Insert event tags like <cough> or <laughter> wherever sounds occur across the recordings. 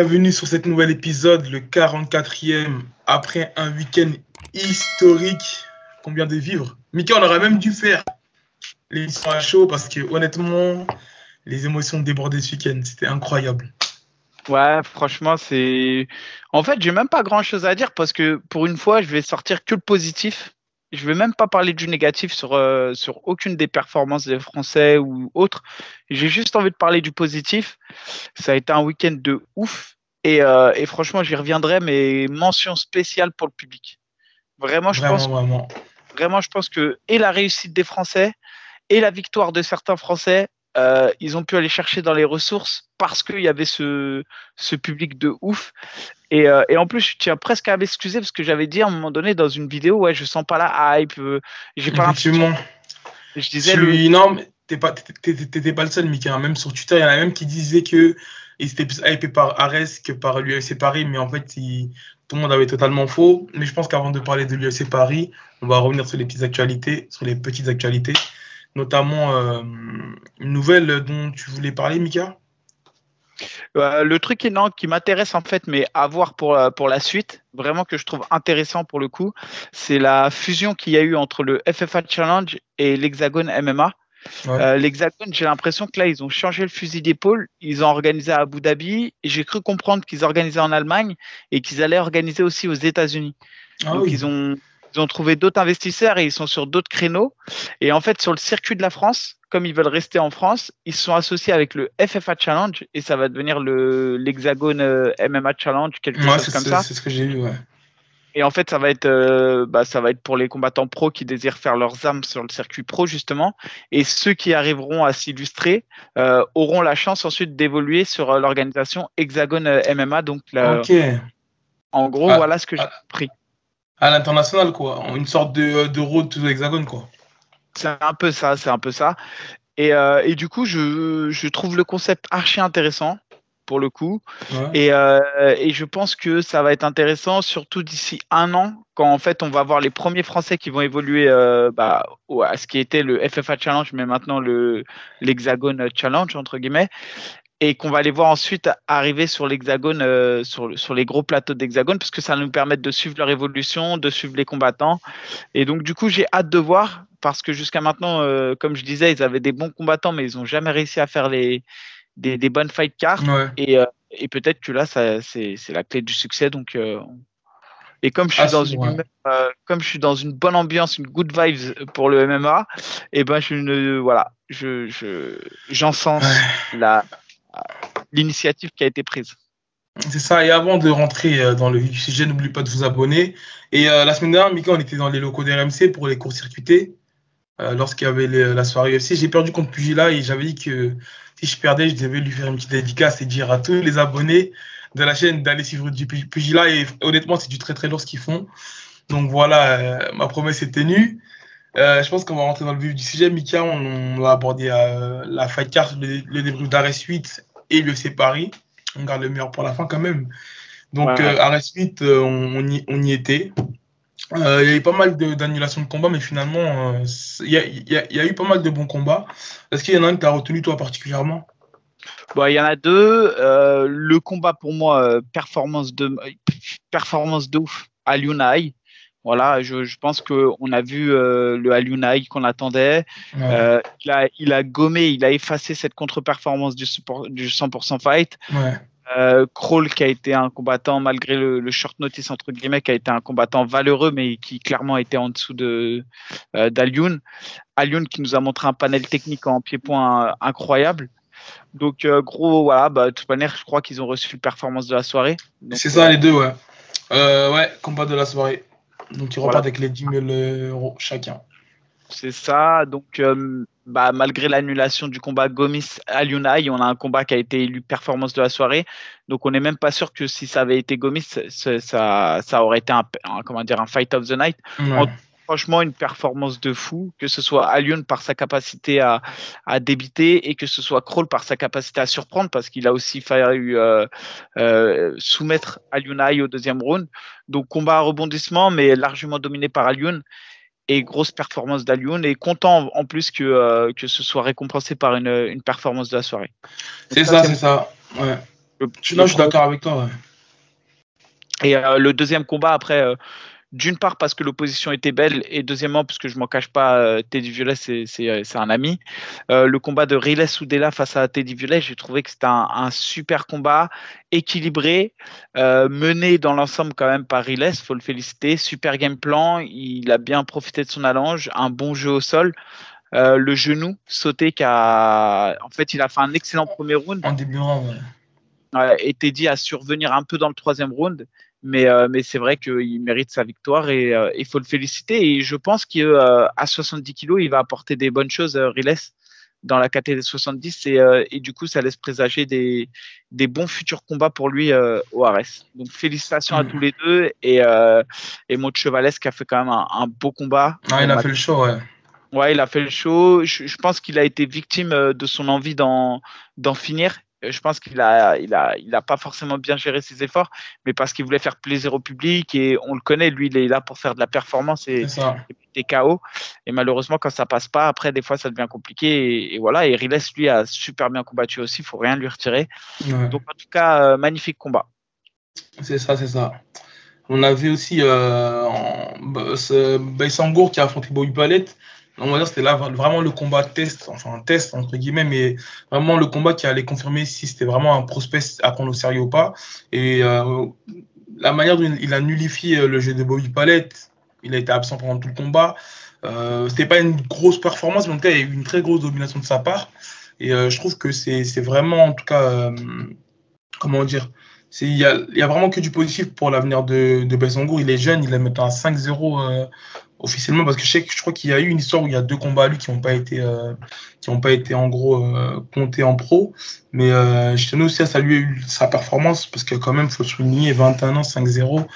Bienvenue sur cet nouvel épisode, le 44e, après un week-end historique qu'on vient de vivre. Mickey, on aurait même dû faire l'émission à chaud parce que honnêtement, les émotions débordaient ce week-end. C'était incroyable. Ouais, franchement, c'est. En fait, j'ai même pas grand chose à dire parce que pour une fois, je vais sortir que le positif. Je vais même pas parler du négatif sur, euh, sur aucune des performances des Français ou autres. J'ai juste envie de parler du positif. Ça a été un week-end de ouf. Et, euh, et franchement, j'y reviendrai, mais mention spéciale pour le public. Vraiment, je pense. Vraiment. Vraiment, je pense que et la réussite des Français et la victoire de certains Français, euh, ils ont pu aller chercher dans les ressources parce qu'il y avait ce, ce public de ouf. Et, euh, et, en plus, je tiens presque à m'excuser parce que j'avais dit à un moment donné dans une vidéo, ouais, je sens pas la hype, euh, j'ai pas Effectivement. Je disais. Tu... Le... Non, mais t'es pas, t'étais pas le seul, Mickey. Hein. Même sur Twitter, il y en a même qui disaient que ils étaient plus hypés par Ares que par l'UFC Paris, mais en fait, il... tout le monde avait totalement faux. Mais je pense qu'avant de parler de l'UFC Paris, on va revenir sur les petites actualités, sur les petites actualités notamment euh, une nouvelle dont tu voulais parler, Mika euh, le truc énorme qui m'intéresse en fait, mais à voir pour, la, pour la suite, vraiment que je trouve intéressant pour le coup, c'est la fusion qu'il y a eu entre le FFA Challenge et l'Hexagone MMA. Ouais. Euh, L'Hexagone, j'ai l'impression que là, ils ont changé le fusil d'épaule. Ils ont organisé à Abu Dhabi. J'ai cru comprendre qu'ils organisaient en Allemagne et qu'ils allaient organiser aussi aux États-Unis. Ah, Donc, oui. ils ont ils ont trouvé d'autres investisseurs et ils sont sur d'autres créneaux. Et en fait, sur le circuit de la France, comme ils veulent rester en France, ils se sont associés avec le FFA Challenge et ça va devenir le l'Hexagone euh, MMA Challenge, quelque ouais, chose comme ça. C'est ce que j'ai vu, ouais. Et en fait, ça va être, euh, bah, ça va être pour les combattants pro qui désirent faire leurs armes sur le circuit pro justement, et ceux qui arriveront à s'illustrer euh, auront la chance ensuite d'évoluer sur euh, l'organisation Hexagone MMA. Donc, la... okay. en gros, ah, voilà ce que j'ai ah, pris à l'international, quoi. Une sorte de, de road to l'hexagone, quoi. C'est un peu ça, c'est un peu ça. Et, euh, et du coup, je, je, trouve le concept archi intéressant pour le coup. Ouais. Et, euh, et, je pense que ça va être intéressant, surtout d'ici un an, quand en fait on va voir les premiers Français qui vont évoluer euh, bah, à ce qui était le FFA Challenge, mais maintenant le l'Hexagone Challenge entre guillemets et qu'on va les voir ensuite arriver sur l'hexagone, euh, sur, sur les gros plateaux d'hexagone, parce que ça va nous permettre de suivre leur évolution, de suivre les combattants. Et donc, du coup, j'ai hâte de voir, parce que jusqu'à maintenant, euh, comme je disais, ils avaient des bons combattants, mais ils n'ont jamais réussi à faire les, des, des bonnes fight cards. Ouais. Et, euh, et peut-être que là, ça, c'est, c'est la clé du succès. Donc, euh, et comme je suis Ah, dans une, euh, comme je suis dans une bonne ambiance, une good vibes pour le MMA, et ben je ne, voilà, je, je, j'encense la, l'initiative qui a été prise. C'est ça. Et avant de rentrer euh, dans le vif du sujet, n'oubliez pas de vous abonner. Et euh, la semaine dernière, Mika, on était dans les locaux d'RMC pour les cours circuités. Euh, Lorsqu'il y avait la soirée UFC, j'ai perdu contre Pugila et j'avais dit que si je perdais, je devais lui faire une petite dédicace et dire à tous les abonnés de la chaîne d'aller suivre du Pugila. Et honnêtement, c'est du très très lourd ce qu'ils font. Donc voilà, ma promesse est tenue. Je pense qu'on va rentrer dans le vif du sujet. Mika, on, on va aborder euh, la fight card, le, le débrief d'Arrest 8 et l'UFC Paris. On garde le meilleur pour la fin quand même. Donc, Ouais. euh, Arrest 8, euh, on, on y, on y était. Euh, il y a eu pas mal d'annulations de, combats, mais finalement, euh, il y, a, y y eu pas mal de bons combats. Est-ce qu'il y en a un que tu as retenu, toi, particulièrement? Bon, il y en a deux. Euh, le combat pour moi, performance de performance de ouf à Lunai. Voilà, je, je pense que on a vu euh, le Alunai qu'on attendait. Ouais. Euh, il, a, il a gommé, il a effacé cette contre-performance du, support- du 100% fight. Ouais. Euh, Kroll qui a été un combattant malgré le, le short notice entre guillemets qui a été un combattant valeureux mais qui clairement était en dessous de euh, qui nous a montré un panel technique en pied-point euh, incroyable. Donc euh, gros voilà bah, de toute manière je crois qu'ils ont reçu le performance de la soirée. C'est ça, les deux, ouais. Ouais, combat de la soirée. Donc, Voilà. repartent avec les 10 000 euros chacun. C'est ça. Donc, euh, bah, malgré l'annulation du combat Gomis à Lunai, on a un combat qui a été élu performance de la soirée. Donc, on n'est même pas sûr que si ça avait été Gomis, ça, ça, ça aurait été un, un- comment dire, un fight of the night. Ouais. En- Franchement, une performance de fou, que ce soit Alioun par sa capacité à, à débiter et que ce soit Kroll par sa capacité à surprendre, parce qu'il a aussi fallu euh, euh, soumettre Aliounai au deuxième round. Donc, combat à rebondissement, mais largement dominé par Alioun et grosse performance d'Alioun et content en plus que, euh, que ce soit récompensé par une, une performance de la soirée. C'est ça, c'est- c'est ça. Ouais. non, je suis d'accord avec toi. Et le deuxième combat, après, d'une part parce que l'opposition était belle et deuxièmement parce que je m'en cache pas, euh, Teddy Violet c'est euh, un ami. Euh, le combat de Riles Soudela face à Teddy Violet, j'ai trouvé que c'était un, super combat, équilibré, mené dans l'ensemble quand même par Riles, faut le féliciter. Super game plan, il a bien profité de son allonge, un bon jeu au sol. le genou sauté qui a en fait il a fait un excellent premier round. En début round. et Teddy a survenir un peu dans le troisième round mais, euh, mais c'est vrai qu'il mérite sa victoire et euh, il faut le féliciter. Et je pense qu'à euh, 70 kilos, il va apporter des bonnes choses, Riles, dans la catégorie 70. Et, et, du coup, ça laisse présager des, des bons futurs combats pour lui au Ares. Donc, félicitations à mm. tous les deux. Et, et Maud Chevalesque a fait quand même un, beau combat. Ah, il a fait le show, ouais. Ouais, il a fait le show. Je, je pense qu'il a été victime de son envie d'en finir je pense qu'il a, il a, il a pas forcément bien géré ses efforts, mais parce qu'il voulait faire plaisir au public et on le connaît, lui, il est là pour faire de la performance et, des KO. Et malheureusement, quand ça passe pas, après, des fois, ça devient compliqué. Et, voilà. Et Riles, lui, a super bien combattu aussi. Il faut rien lui retirer. Donc, en tout cas, euh, magnifique combat. C'est ça, c'est ça. On avait aussi euh, Baïsangour qui a affronté Bobby Palette on va dire c'était là vraiment le combat test, enfin un test entre guillemets, mais vraiment le combat qui allait confirmer si c'était vraiment un prospect à prendre au sérieux ou pas. Et euh, la manière dont il a nullifié euh, le jeu de Bobby Palette, il a été absent pendant tout le combat. Euh, c'était pas une grosse performance, mais en tout cas il y a eu une très grosse domination de sa part. Et euh, je trouve que c'est vraiment en tout cas comment dire il y a, vraiment que du positif pour l'avenir de, de Il est jeune, il est maintenant à 5-0 officiellement parce que je sais que je crois qu'il y a eu une histoire où il y a deux combats à lui qui n'ont pas été euh, qui n'ont pas été en gros euh, comptés en pro mais euh, je tenais aussi à saluer sa performance parce que quand même faut souligner 21 ans 5-0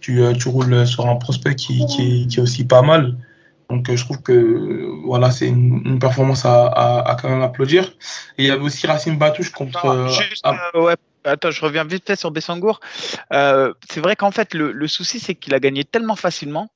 tu, tu roules sur un prospect qui, qui, est, qui est aussi pas mal donc je trouve que voilà c'est une, performance à, à, à, quand même applaudir et il y avait aussi Racine Batouche contre juste, ouais. Attends, je reviens vite fait sur Bessangour. c'est vrai qu'en fait, le, le souci, c'est qu'il a gagné tellement facilement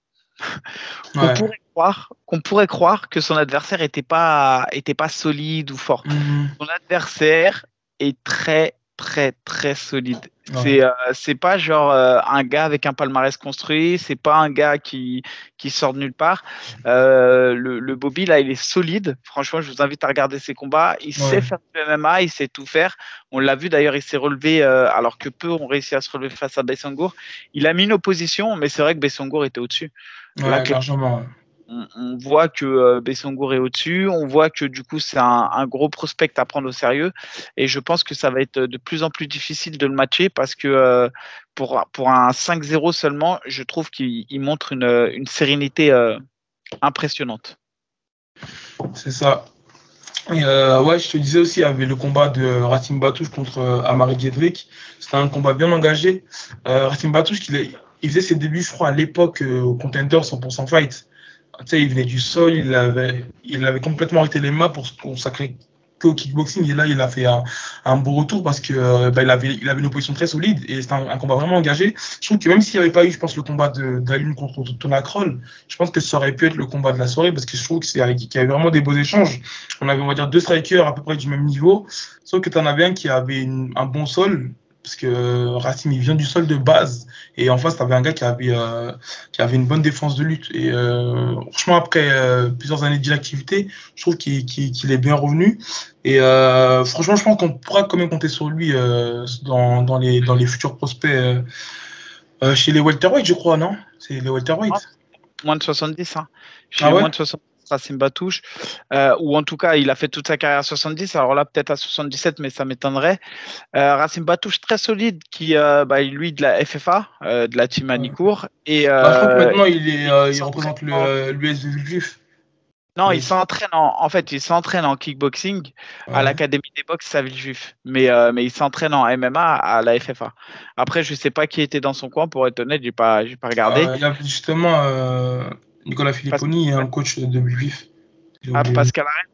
qu'on pourrait croire qu'on pourrait croire que son adversaire était pas était pas solide ou fort. Mhm. Son adversaire est très très très solide. C'est euh, c'est pas genre euh, un gars avec un palmarès construit, c'est pas un gars qui qui sort de nulle part. Euh, le, le, Bobby là, il est solide. Franchement, je vous invite à regarder ses combats. Il sait faire du MMA, il sait tout faire. On l'a vu d'ailleurs, il s'est relevé alors que peu ont réussi à se relever face à Bessangour. Il a mis une opposition, mais c'est vrai que Bessangour était au-dessus. Ouais, largement on, voit que euh, Bessongour est au-dessus, on voit que du coup c'est un, gros prospect à prendre au sérieux et je pense que ça va être de plus en plus difficile de le matcher parce que euh, pour, pour un 5-0 seulement, je trouve qu'il montre une, sérénité euh, impressionnante. C'est ça. ouais, je te disais aussi, il y avait le combat de Ratim Batouche contre Amari Diedrich. C'était un combat bien engagé. Ratim Batouche, il, il faisait ses débuts, je crois, à l'époque au Contender 100% Fight il venait du sol, il avait, il avait complètement arrêté les mains pour se consacrer qu'au kickboxing. Et là, il a fait un, beau retour parce que bah, il, avait, il avait une opposition très solide et c'était un, combat vraiment engagé. Je trouve que même s'il n'y avait pas eu, je pense, le combat d'Aline contre Tona Kroll, je pense que ça aurait pu être le combat de la soirée parce que je trouve qu'il y avait vraiment des beaux échanges. On avait, on va dire, deux strikers à peu près du même niveau, sauf que tu en avais un qui avait un bon sol parce que Racing il vient du sol de base. Et en face tu avais un gars qui avait euh, qui avait une bonne défense de lutte. Et euh, franchement après euh, plusieurs années d'inactivité je trouve qu'il est bien revenu. Et franchement je pense qu'on pourra quand même compter sur lui dans, dans les dans les futurs prospects chez les welterweight je crois non? C'est les welterweight. Moins de 70 hein. chez ah moins de 70 Racine Batouche, euh, ou en tout cas, il a fait toute sa carrière à 70. Alors là, peut-être à 77, mais ça m'étonnerait. Euh, Racine Batouche, très solide, qui, euh, bah, lui, de la FFA, euh, de la team Manicourt. Et, bah, je crois que maintenant, il, est, il représente l'US Juif. Non, il s'entraîne en, en fait, il s'entraîne en kickboxing à l'académie des boxe Saville-Juif, mais mais il s'entraîne en MMA à la FFA. Après, je sais pas qui était dans son coin pour être honnête, j'ai pas j'ai pas regardé. il a justement Nicolas Filipponi est un coach de Vif. Ah, Pascal Arène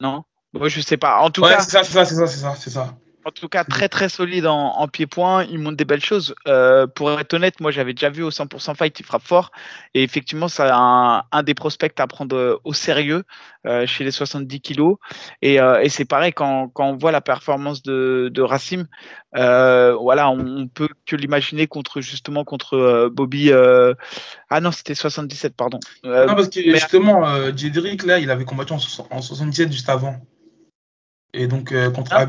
Non? Moi, je sais pas. En tout cas. C'est ça, c'est ça, c'est ça, c'est ça, En tout cas, très très solide en, pied-point. Il montre des belles choses. Euh, pour être honnête, moi j'avais déjà vu au 100% fight, il frappe fort. Et effectivement, c'est un, des prospects à prendre au sérieux euh, chez les 70 kilos. Et, c'est pareil quand, on voit la performance de, de Racim. voilà, on, peut que l'imaginer contre justement contre Bobby. Ah non, c'était 77, pardon. non, parce que justement, Jedrick, là, il avait combattu en, en 77 juste avant. Et donc, euh, contre ah,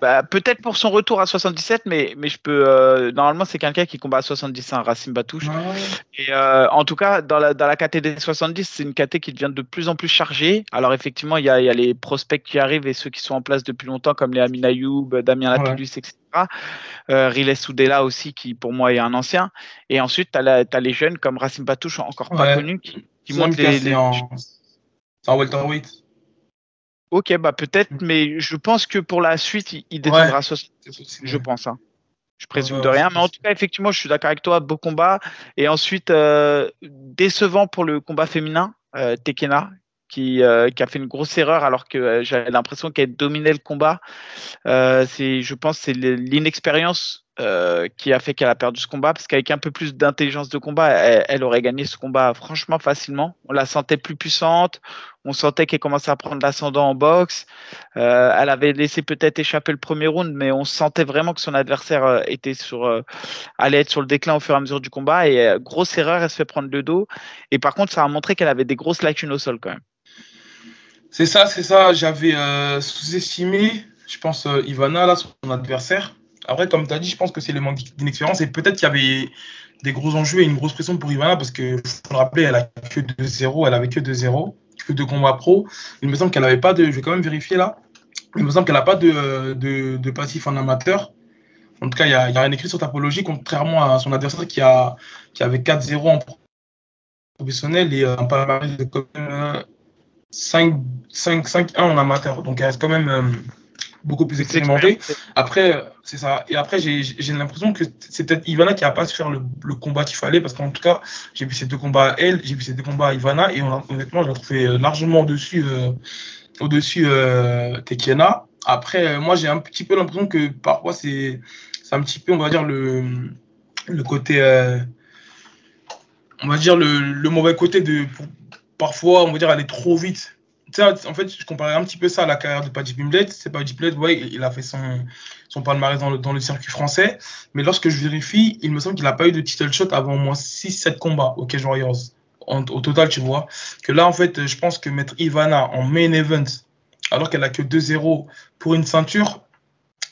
bah, Peut-être pour son retour à 77, mais, mais je peux. Euh, normalement, c'est quelqu'un qui combat à 70, hein, Racine Batouche. Et euh, en tout cas, dans la, dans la KT des 70, c'est une KT qui devient de plus en plus chargée. Alors, effectivement, il y a, y a, les prospects qui arrivent et ceux qui sont en place depuis longtemps, comme les Amin Ayoub, Damien Lapillus, etc. Euh, Riles Soudela aussi, qui pour moi est un ancien. Et ensuite, tu as, les jeunes comme Racine Batouche, encore pas connus, qui, qui montent les. C'est en... en welterweight. Ok, bah peut-être, mm. mais je pense que pour la suite, il, défendra ce, je pense. Hein. Je présume de rien, mais en tout cas, effectivement, je suis d'accord avec toi, beau combat. Et ensuite, euh, décevant pour le combat féminin, euh, Tekena, qui, euh, qui, a fait une grosse erreur alors que j'avais l'impression qu'elle dominait le combat. c'est, je pense, c'est l'inexpérience euh, qui a fait qu'elle a perdu ce combat parce qu'avec un peu plus d'intelligence de combat, elle, aurait gagné ce combat franchement facilement. On la sentait plus puissante, on sentait qu'elle commençait à prendre l'ascendant en boxe. Euh, elle avait laissé peut-être échapper le premier round, mais on sentait vraiment que son adversaire euh, était sur, allait être sur le déclin au fur et à mesure du combat. Et grosse erreur, elle se fait prendre le dos. Et par contre, ça a montré qu'elle avait des grosses lacunes au sol quand même. C'est ça, c'est ça. J'avais sous-estimé, je pense, Ivana, là, son adversaire. Après, comme tu as dit, je pense que c'est le manque d'inexpérience et peut-être qu'il y avait des gros enjeux et une grosse pression pour Ivana parce que, faut le rappeler, elle a que 2-0, elle avait que 2-0, que deux combats pro. Il me semble qu'elle n'avait pas de, je vais quand même vérifier là, il me semble qu'elle n'a pas de, de, passif en amateur. En tout cas, il n'y a, rien écrit sur Tapologie, contrairement à son adversaire qui, a, qui avait 4-0 en professionnel et un palmarès de 5-1 en amateur. Donc, elle reste quand même euh, beaucoup plus expérimenté. Après, c'est ça. Et après, j'ai l'impression que c'est peut-être Ivana qui a pas su faire le, combat qu'il fallait, parce qu'en tout cas, j'ai vu ces deux combats à elle, j'ai vu ces deux combats à Ivana, et honnêtement, je l'ai trouvé euh, largement au-dessus euh, au-dessus euh. Après, moi, j'ai un petit peu l'impression que parfois, c'est un petit peu, on va dire, le, le côté. on va dire le, le mauvais côté de. parfois, on va dire, aller trop vite en fait, je comparais un petit peu ça à la carrière de Paddy Pimblett. C'est Paddy Pimblett, ouais, il a fait son, son palmarès dans le, dans le circuit français. Mais lorsque je vérifie, il me semble qu'il n'a pas eu de title shot avant au moins 6-7 combats au Cage Warriors. au total, tu vois. Que là, en fait, je pense que mettre Ivana en main event, alors qu'elle a que 2-0 pour une ceinture,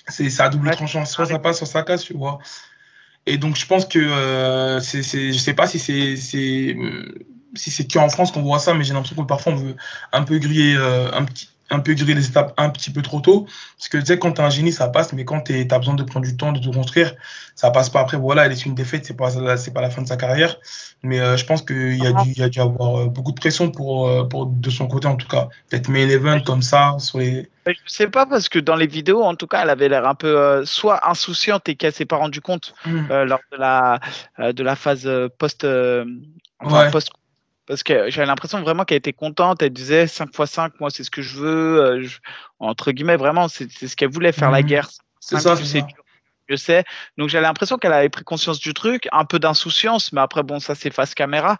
c'est ça a double tranchant. Soit ça passe, soit ça casse, tu vois. Et donc, je pense que euh, c'est, je sais pas si c'est si c'est qu'en France qu'on voit ça, mais j'ai l'impression que parfois on veut un peu griller, euh, un, petit, un peu griller les étapes un petit peu trop tôt. Parce que tu sais, quand tu un génie, ça passe, mais quand tu as besoin de prendre du temps, de te construire, ça passe pas. Après, voilà, elle est une défaite, c'est pas, c'est pas la fin de sa carrière. Mais euh, je pense qu'il y, a dû, y a dû avoir euh, beaucoup de pression pour, pour, de son côté, en tout cas. Peut-être main event comme ça. Sur les... Je sais pas, parce que dans les vidéos, en tout cas, elle avait l'air un peu soit insouciante et qu'elle s'est pas rendu compte mmh. lors de la, de la phase post. Enfin, post parce que j'avais l'impression vraiment qu'elle était contente. Elle disait 5 x 5, moi, c'est ce que je veux. Euh, entre guillemets, vraiment, c'est ce qu'elle voulait faire la mhm. guerre. C'est ça, c'est Je sais. Donc j'avais l'impression qu'elle avait pris conscience du truc, un peu d'insouciance, mais après, bon, ça c'est face caméra.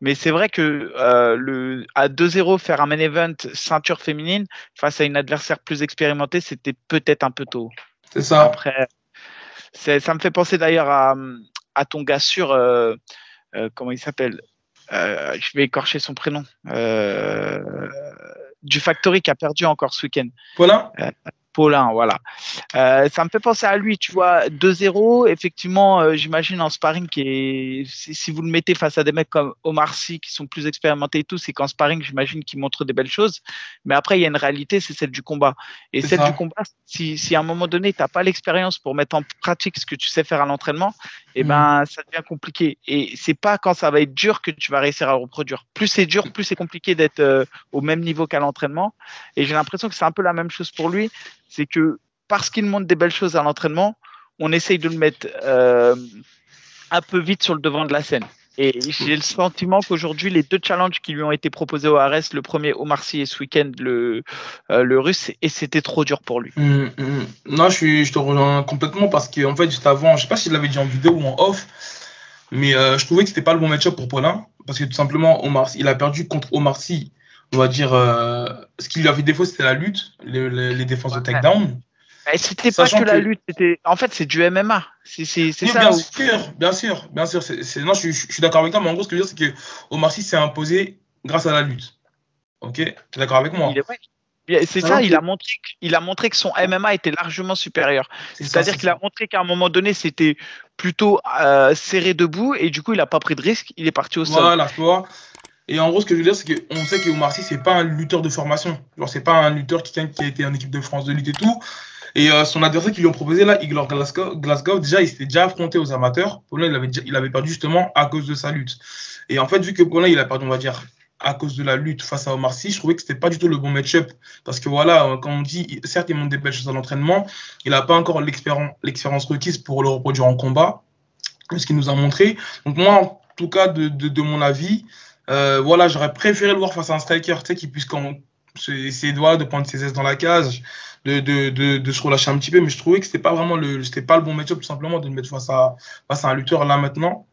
Mais c'est vrai que euh, le, à 2-0, faire un main event ceinture féminine face à une adversaire plus expérimentée, c'était peut-être un peu tôt. C'est ça. Après, ça me fait penser d'ailleurs à, à ton gars sûr, euh, comment il s'appelle? Euh, je vais écorcher son prénom, euh, du Factory qui a perdu encore ce week-end. Paulin? Euh, Paulin, voilà. Ça me fait penser à lui, tu vois, 2-0, effectivement, j'imagine en sparring, qui est, si, vous le mettez face à des mecs comme Omar Sy, qui sont plus expérimentés et tout, c'est qu'en sparring, j'imagine qu'il montre des belles choses. Mais après, il y a une réalité, c'est celle du combat. Et celle du combat, si, si à un moment donné, tu n'as pas l'expérience pour mettre en pratique ce que tu sais faire à l'entraînement, eh mm. ben, ça devient compliqué. Et c'est pas quand ça va être dur que tu vas réussir à reproduire. Plus c'est dur, plus c'est compliqué d'être euh, au même niveau qu'à l'entraînement. Et j'ai l'impression que c'est un peu la même chose pour lui c'est que parce qu'il montre des belles choses à l'entraînement, on essaye de le mettre euh, un peu vite sur le devant de la scène. Et j'ai le sentiment qu'aujourd'hui, les deux challenges qui lui ont été proposés au Ares, le premier au Marcy et ce week-end le, euh, le russe, et c'était trop dur pour lui. Hum, hum. Non, je, suis, je te rejoins complètement parce qu'en en fait, juste avant, je sais pas si je l'avais dit en vidéo ou en off, mais euh, je trouvais que c'était pas le bon match-up pour Paulin parce que tout simplement, Omar, il a perdu contre Omar Sy. On va dire, euh, ce qui lui avait défaut, c'était la lutte, les, les, défenses de takedown. C'était pas que, la lutte, c'était en fait c'est du MMA. C'est ça. Bien sûr, bien sûr, bien sûr. Non, je, suis d'accord avec toi, mais en gros ce que je veux dire c'est que Omar Sy s'est imposé grâs à la lutte. Ok, tu es d'accord avec moi? C'est ça, il a montré, il a montré que son MMA était largement supérieur. C'est-à-dire qu'il a montré qu'à un moment donné c'était plutôt euh, serré debout et du coup il a pas pris de risque, il est parti au sol. Voilà, tu vois. Et en gros, ce que je veux dire, c'est qu'on sait que Omar Sy, c'est pas un lutteur de formation. Genre, c'est pas un lutteur qui, qui a été en équipe de France de lutte et tout. Et euh, son adversaire qui lui ont proposé, là, Igor Glasgow, déjà, il s'était déjà affronté aux amateurs. Paulin, il avait, il avait perdu justement à cause de sa lutte. Et en fait, vu que Paulin, il a perdu, on va dire, à cause de la lutte face à Omar Sy, je trouvais que c'était pas du tout le bon match-up. Parce que voilà, quand on dit, certes, il monte des belles choses à l'entraînement, il n'a pas encore l'expérience requise pour le reproduire en combat, ce qu'il nous a montré. Donc moi, en tout cas, de, de, mon avis, euh, voilà, j'aurais préféré le voir face à un striker, tu sais, qui puisse quand, essayer de, de prendre ses aises dans la cage, de, de, de, se relâcher un petit peu, mais je trouvais que c'était pas vraiment le, c'était pas le bon match-up tout simplement de le mettre face à, face à un lutteur là maintenant.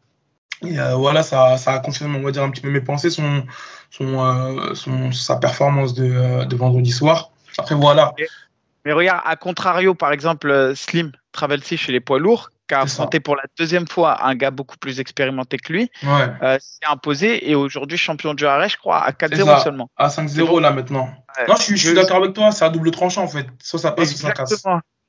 Et euh, voilà, ça, ça a confirmé, on va dire, un petit peu mes pensées, son, son, euh, sa performance de, euh, de, vendredi soir. Après, voilà. Mais regarde, à contrario, par exemple, Slim Travelsi chez les poids lourds, a affronté pour la deuxième fois un gars beaucoup plus expérimenté que lui, ouais. s'est imposé et aujourd'hui champion du arrêt, je crois, à 4-0 seulement. À 5-0 là maintenant. Non, je, suis d'accord avec toi, c'est à double tranchant en fait. Soit ça passe, soit ça casse.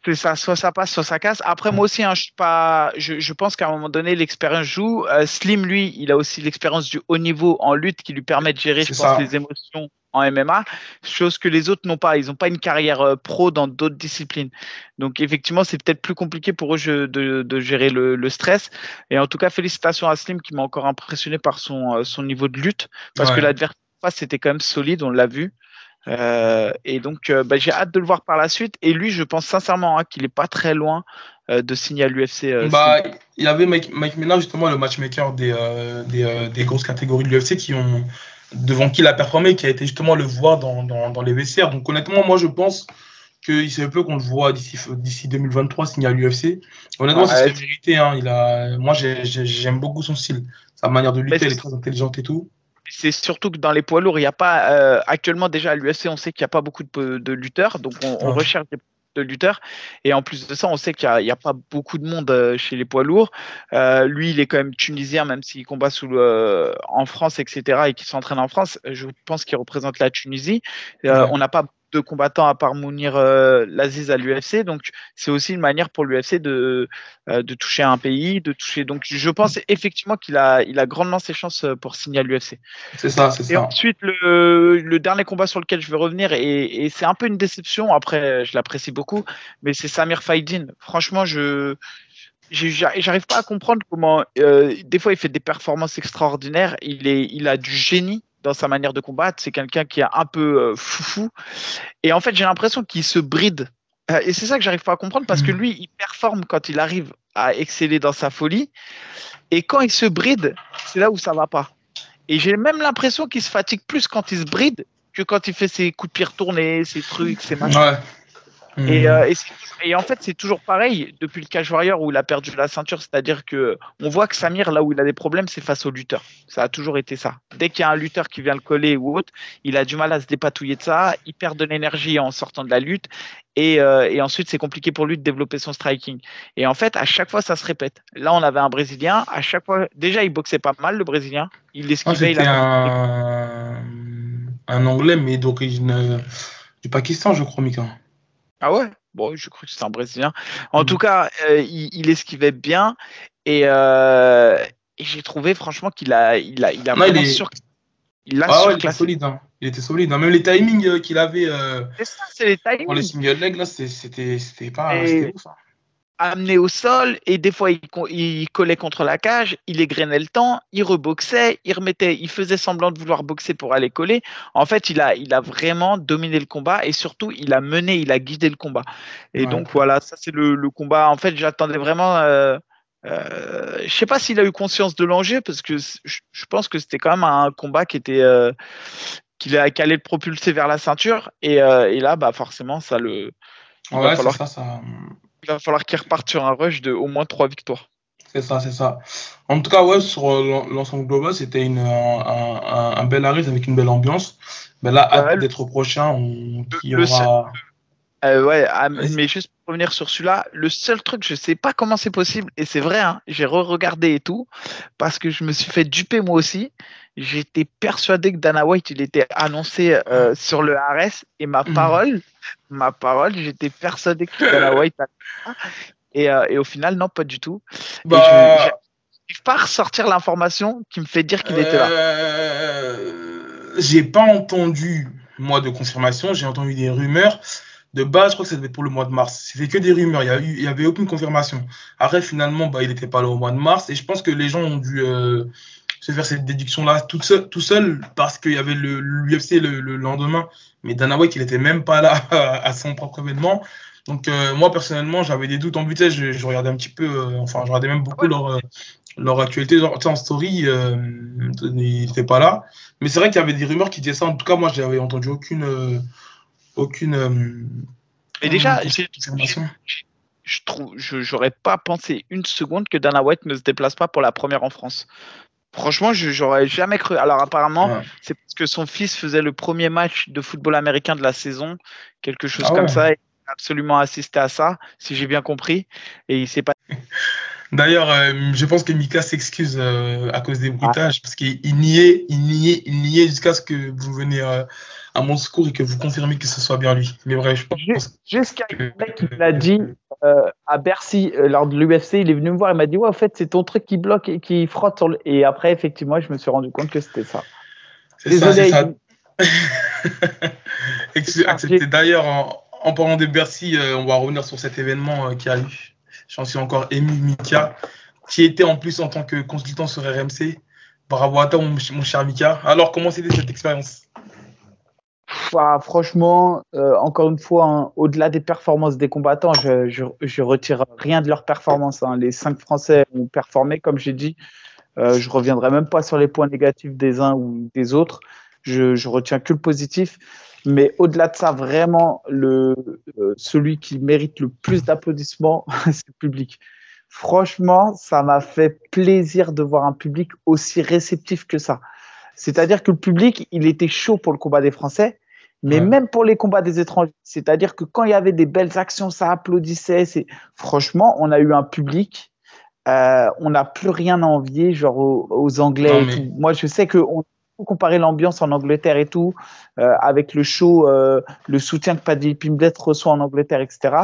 C'est ça, soit ça passe, soit ça casse. Après, moi aussi, hein, je, pas, je, je pense qu'à un moment donné, l'expérience joue. Euh, Slim, lui, il a aussi l'expérience du haut niveau en lutte qui lui permet de gérer, je pense, les émotions en MMA, chose que les autres n'ont pas. Ils n'ont pas une carrière euh, pro dans d'autres disciplines. Donc, effectivement, c'est peut-être plus compliqué pour eux de, de gérer le, le, stress. Et en tout cas, félicitations à Slim qui m'a encore impressionné par son, euh, son niveau de lutte parce ouais. que l'adversaire c'était quand même solide, on l'a vu. Euh, et donc, euh, bah, j'ai hâte de le voir par la suite. Et lui, je pense sincèrement hein, qu'il n'est pas très loin euh, de signer à l'UFC. Bah, il y avait Mike, Mike justement, le matchmaker des, des, des, grosses catégories de l'UFC qui ont devant qui il a performé, qui a été justement le voir dans, dans, dans les vestiaires. Donc, honnêtement, moi, je pense qu'il serait peu qu'on le voit d'ici 2023 signer à l'UFC. Honnêtement, c'est vérité. Hein, il a, moi, j'aime beaucoup son style. Sa manière de lutter, elle est très intelligente et tout c'est surtout que dans les poids lourds, il n'y a pas euh, actuellement déjà à l'UFC, on sait qu'il n'y a pas beaucoup de, de lutteurs, donc on, on, recherche des de lutteurs. Et en plus de ça, on sait qu'il n'y a, a, pas beaucoup de monde euh, chez les poids lourds. Euh, lui, il est quand même tunisien, même s'il combat sous le, euh, en France, etc., et qu'il s'entraîne en France. Je pense qu'il représente la Tunisie. Euh, ouais. On n'a pas de combattants à part Mounir euh, Laziz à l'UFC. Donc, c'est aussi une manière pour l'UFC de, euh, de toucher un pays, de toucher. Donc, je pense effectivement qu'il a, il a grandement ses chances euh, pour signer à l'UFC. C'est ça, c'est ça. Et ensuite, le, le, dernier combat sur lequel je vais revenir, et, et c'est un peu une déception. Après, je l'apprécie beaucoup, mais c'est Samir Faidin. Franchement, je j'arrive pas à comprendre comment euh, des fois il fait des performances extraordinaires il est il a du génie dans sa manière de combattre. C'est quelqu'un qui est un peu euh, foufou. Et en fait, j'ai l'impression qu'il se bride. Euh, et c'est ça que j'arrive pas à comprendre parce que mmh. lui, il performe quand il arrive à exceller dans sa folie. Et quand il se bride, c'est là où ça va pas. Et j'ai même l'impression qu'il se fatigue plus quand il se bride que quand il fait ses coups de pied retournés, ses trucs, ses machins. Ouais. Mmh. Et, euh, et, et, en fait, c'est toujours pareil depuis le Cage Warrior où il a perdu la ceinture, c'est-à-dire que on voit que Samir, là où il a des problèmes, c'est face aux lutteurs. Ça a toujours été ça. Dès qu'il y a un lutteur qui vient le coller ou autre, il a du mal à se dépatouiller de ça, il perd de l'énergie en sortant de la lutte, et, euh, et ensuite c'est compliqué pour lui de développer son striking. Et en fait, à chaque fois, ça se répète. Là, on avait un Brésilien, à chaque fois, déjà, il boxait pas mal, le Brésilien. Il esquivait. il a... un... un Anglais, mais d'origine euh, du Pakistan, je crois, Mika. Ah ouais? Bon, je crois que c'est un Brésilien. En mmh. tout cas, euh, il, il, esquivait bien et, euh, et j'ai trouvé franchement qu'il a, il a, il a non, il est... sur... il a ah ouais, il était solide. Hein. Il était solide. Hein. Même les timings euh, qu'il avait. Euh, c'est ça, c'est les timings. Pour les single leg là, c'était, c'était pas. Et... Ouf, hein amené au sol et des fois il, il, collait contre la cage, il égrenait le temps, il reboxait, il remettait, il faisait semblant de vouloir boxer pour aller coller. En fait, il a, il a vraiment dominé le combat et surtout il a mené, il a guidé le combat. Et ouais. donc voilà, ça c'est le, le, combat. En fait, j'attendais vraiment euh, Euh, je sais pas s'il a eu conscience de l'enjeu parce que je pense que c'était quand même un combat qui était euh, qu'il allait le propulser vers la ceinture et, euh, et là bah forcément ça le il va falloir, ça, il va falloir qu'il reparte sur un rush de au moins trois victoires. C'est ça, c'est ça. En tout cas, ouais, sur l'ensemble global, c'était un, un, un, bel arrêt avec une belle ambiance. Mais là, hâte d'être au prochain. On, aura... Euh, ouais, ah, mais juste pour revenir sur celui-là, le seul truc, je sais pas comment c'est possible, et c'est vrai, hein, j'ai re-regardé et tout, parce que je me suis fait duper moi aussi. J'étais persuadé que Dana White, il était annoncé euh, sur le RS, et ma mm. parole, ma parole, j'étais persuadé que Dana <laughs> White et, euh, et, au final, non, pas du tout. Bah... je n'arrive pas à ressortir l'information qui me fait dire qu'il était là. J'ai pas entendu, moi, de confirmation, j'ai entendu des rumeurs de base, je crois que c'était pour le mois de mars. C'était que des rumeurs. Il n'y avait aucune confirmation. Après, finalement, bah, il n'était pas là au mois de mars. Et je pense que les gens ont dû euh, se faire cette déduction-là tout seul, tout seul parce qu'il y avait l'UFC le, le, lendemain. Mais Dana White, il n'était même pas là <laughs> à son propre événement. Donc, euh, moi, personnellement, j'avais des doutes en but. Je, je, regardais un petit peu, euh, enfin, je regardais même beaucoup leur, leur actualité. Genre, en story, il n'était pas là. Mais c'est vrai qu'il y avait des rumeurs qui disaient ça. En tout cas, moi, je n'avais entendu aucune aucune. Euh, Mais déjà, je trouve, j'aurais pas pensé une seconde que Dana White ne se déplace pas pour la première en France. Franchement, j'aurais jamais cru. Alors apparemment, c'est parce que son fils faisait le premier match de football américain de la saison, quelque chose ah comme ça. Il a absolument assisté à ça, si j'ai bien compris. Et il s'est pas. <laughs> D'ailleurs, euh, je pense que Mika s'excuse euh, à cause des bruitages, parce qu'il niait, il niait, il niait jusqu'à ce que vous venez à mon secours et que vous confirmez que ce soit bien lui. Mais vrai, je pense. Jusqu'à un mec qui l'a dit euh, à Bercy euh, lors de l'UFC, il est venu me voir, il m'a dit ouais, en fait, c'est ton truc qui bloque et qui frotte sur le. Et après, effectivement, je me suis rendu compte que c'était ça. Désolé. Ça, <laughs> Accepté. D'ailleurs, en, parlant de Bercy, euh, on va revenir sur cet événement qui a eu. J'en suis encore ému, Mika, qui était en plus en tant que consultant sur RMC. Bravo à toi, mon, cher Mika. Alors, comment c'était cette expérience? Franchement, euh, encore une fois, hein, au-delà des performances des combattants, je, je, retire rien de leur performance. Hein. Les cinq Français ont performé, comme j'ai dit. Euh, je reviendrai même pas sur les points négatifs des uns ou des autres. Je, je retiens que le positif. Mais au-delà de ça, vraiment, le, euh, celui qui mérite le plus d'applaudissements, <laughs> c'est le public. Franchement, ça m'a fait plaisir de voir un public aussi réceptif que ça. C'est-à-dire que le public, il était chaud pour le combat des Français, mais même pour les combats des étrangers. C'est-à-dire que quand il y avait des belles actions, ça applaudissait. Franchement, on a eu un public. Euh, on n'a plus rien à envier, genre aux, Anglais. Moi, je sais que peut comparer l'ambiance en Angleterre et tout, euh, avec le show, euh, le soutien que Paddy Pimblet reçoit en Angleterre, etc.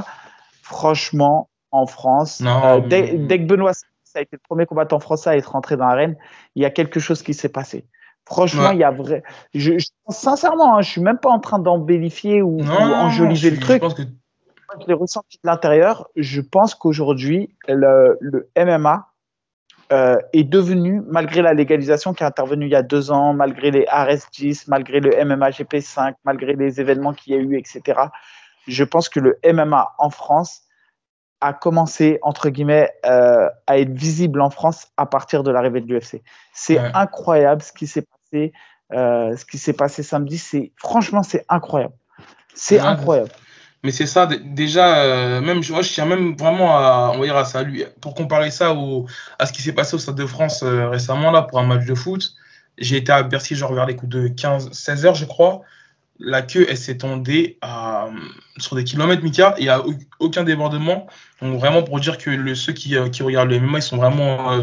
Franchement, en France, dès, dès, que Benoît ça a été le premier combattant français à être rentré dans l'arène, il y a quelque chose qui s'est passé. Franchement, il y a vrai. Je, sincèrement, hein, je suis même pas en train d'embellifier ou, enjoliver le truc. Je, je l'ai ressenti de l'intérieur. Je pense qu'aujourd'hui, le, MMA euh, est devenu, malgré la légalisation qui est intervenue il y a deux ans, malgré les RS10, malgré le MMA GP5, malgré les événements qu'il y a eu, etc. Je pense que le MMA en France a commencé, entre guillemets, euh, à être visible en France à partir de l'arrivée de l'UFC. C'est incroyable ce qui s'est passé euh, ce qui s'est passé samedi, c'est franchement c'est incroyable. C'est incroyable. Mais c'est ça, déjà, euh, même, moi, je tiens même vraiment à, on va dire à ça, lui, pour comparer ça au, à ce qui s'est passé au Stade de France euh, récemment, là, pour un match de foot. J'ai été à Bercy, genre vers les coups de 15, 16 heures, je crois. La queue, elle s'étendait sur des kilomètres, Mika, n'y a aucun débordement. Donc, vraiment, pour dire que le, ceux qui, qui regardent le MMA, ils sont vraiment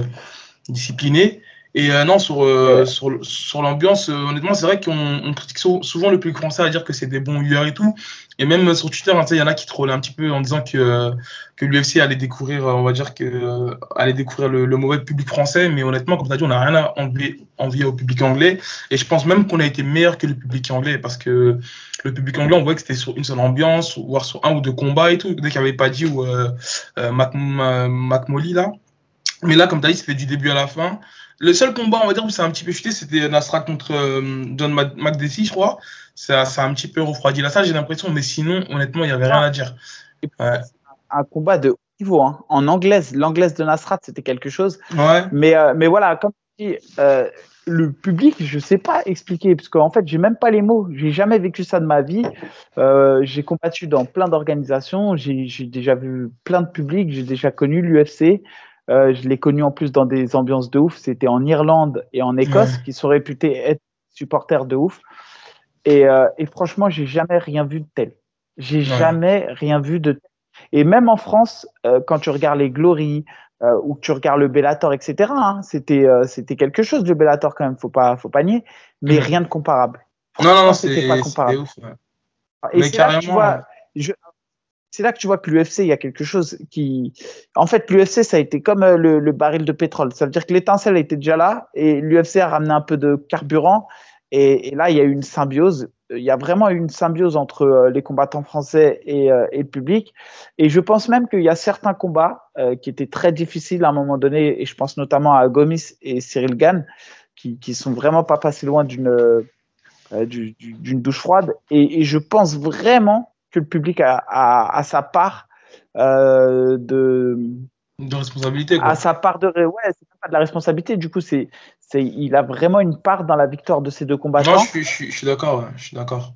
disciplinés. Et euh, non, sur, euh, sur, sur l'ambiance, euh, honnêtement, c'est vrai qu'on critique souvent le public français à dire que c'est des bons hueurs et tout. Et même sur Twitter, hein, il y en a qui trollent un petit peu en disant que, que l'UFC allait découvrir, on va dire, que, allait découvrir le, mauvais public français. Mais honnêtement, comme tu as dit, on n'a rien à envier, au public anglais. Et je pense même qu'on a été meilleur que le public anglais parce que le public anglais, on voit que c'était sur une seule ambiance, voire sur un ou deux combats et tout. Dès qu'il n'y avait pas dit ou Mac, Mac Molly, là. Mais là, comme tu as dit, c'était du début à la fin. Le seul combat, on va dire, où c'est un petit peu chuté, c'était Nasra contre euh, John McDessie, je crois. Ça, ça a un petit peu refroidi là, ça, j'ai l'impression, mais sinon, honnêtement, il n'y avait rien à dire. Un combat de niveau. Hein. En anglaise, l'anglaise de Nasrat, c'était quelque chose. Ouais. Mais, euh, mais voilà, comme tu dis, euh, le public, je sais pas expliquer, parce qu'en fait, j'ai même pas les mots. J'ai jamais vécu ça de ma vie. Euh, j'ai combattu dans plein d'organisations. J'ai déjà vu plein de publics. J'ai déjà connu l'UFC. Euh, je l'ai connu en plus dans des ambiances de ouf. C'était en Irlande et en Écosse, qui sont réputés être supporters de ouf. Et, euh, et franchement, j'ai jamais rien vu de tel. J'ai jamais rien vu de tel. Et même en France, euh, quand tu regardes les Glory, euh, ou que tu regardes le Bellator, etc. Hein, c'était euh, c'était quelque chose le Bellator quand même, faut pas faut pas nier, mais mm. rien de comparable. Non non non, c'était pas comparable. Ouf, Et c'est là que tu vois, c'est là que tu vois que l'UFC il y a quelque chose qui, en fait l'UFC ça a été comme euh, le, baril de pétrole, ça veut dire que l'étincelle était déjà là et l'UFC a ramené un peu de carburant et, là il y a eu une symbiose il y a vraiment une symbiose entre euh, les combattants français et, euh, et, le public. Et je pense même qu'il y a certains combats qui étaient très difficiles à un moment donné, et je pense notamment à Gomis et Cyril Gann, qui, qui sont vraiment pas passés loin d'une douche froide. Et, je pense vraiment que le public a, a, a sa part de de responsabilité. Quoi. À sa part de ouais, c'est pas de la responsabilité. Du coup, c'est c'est il a vraiment une part dans la victoire de ces deux combattants. Non, je suis, je suis, d'accord, je suis d'accord.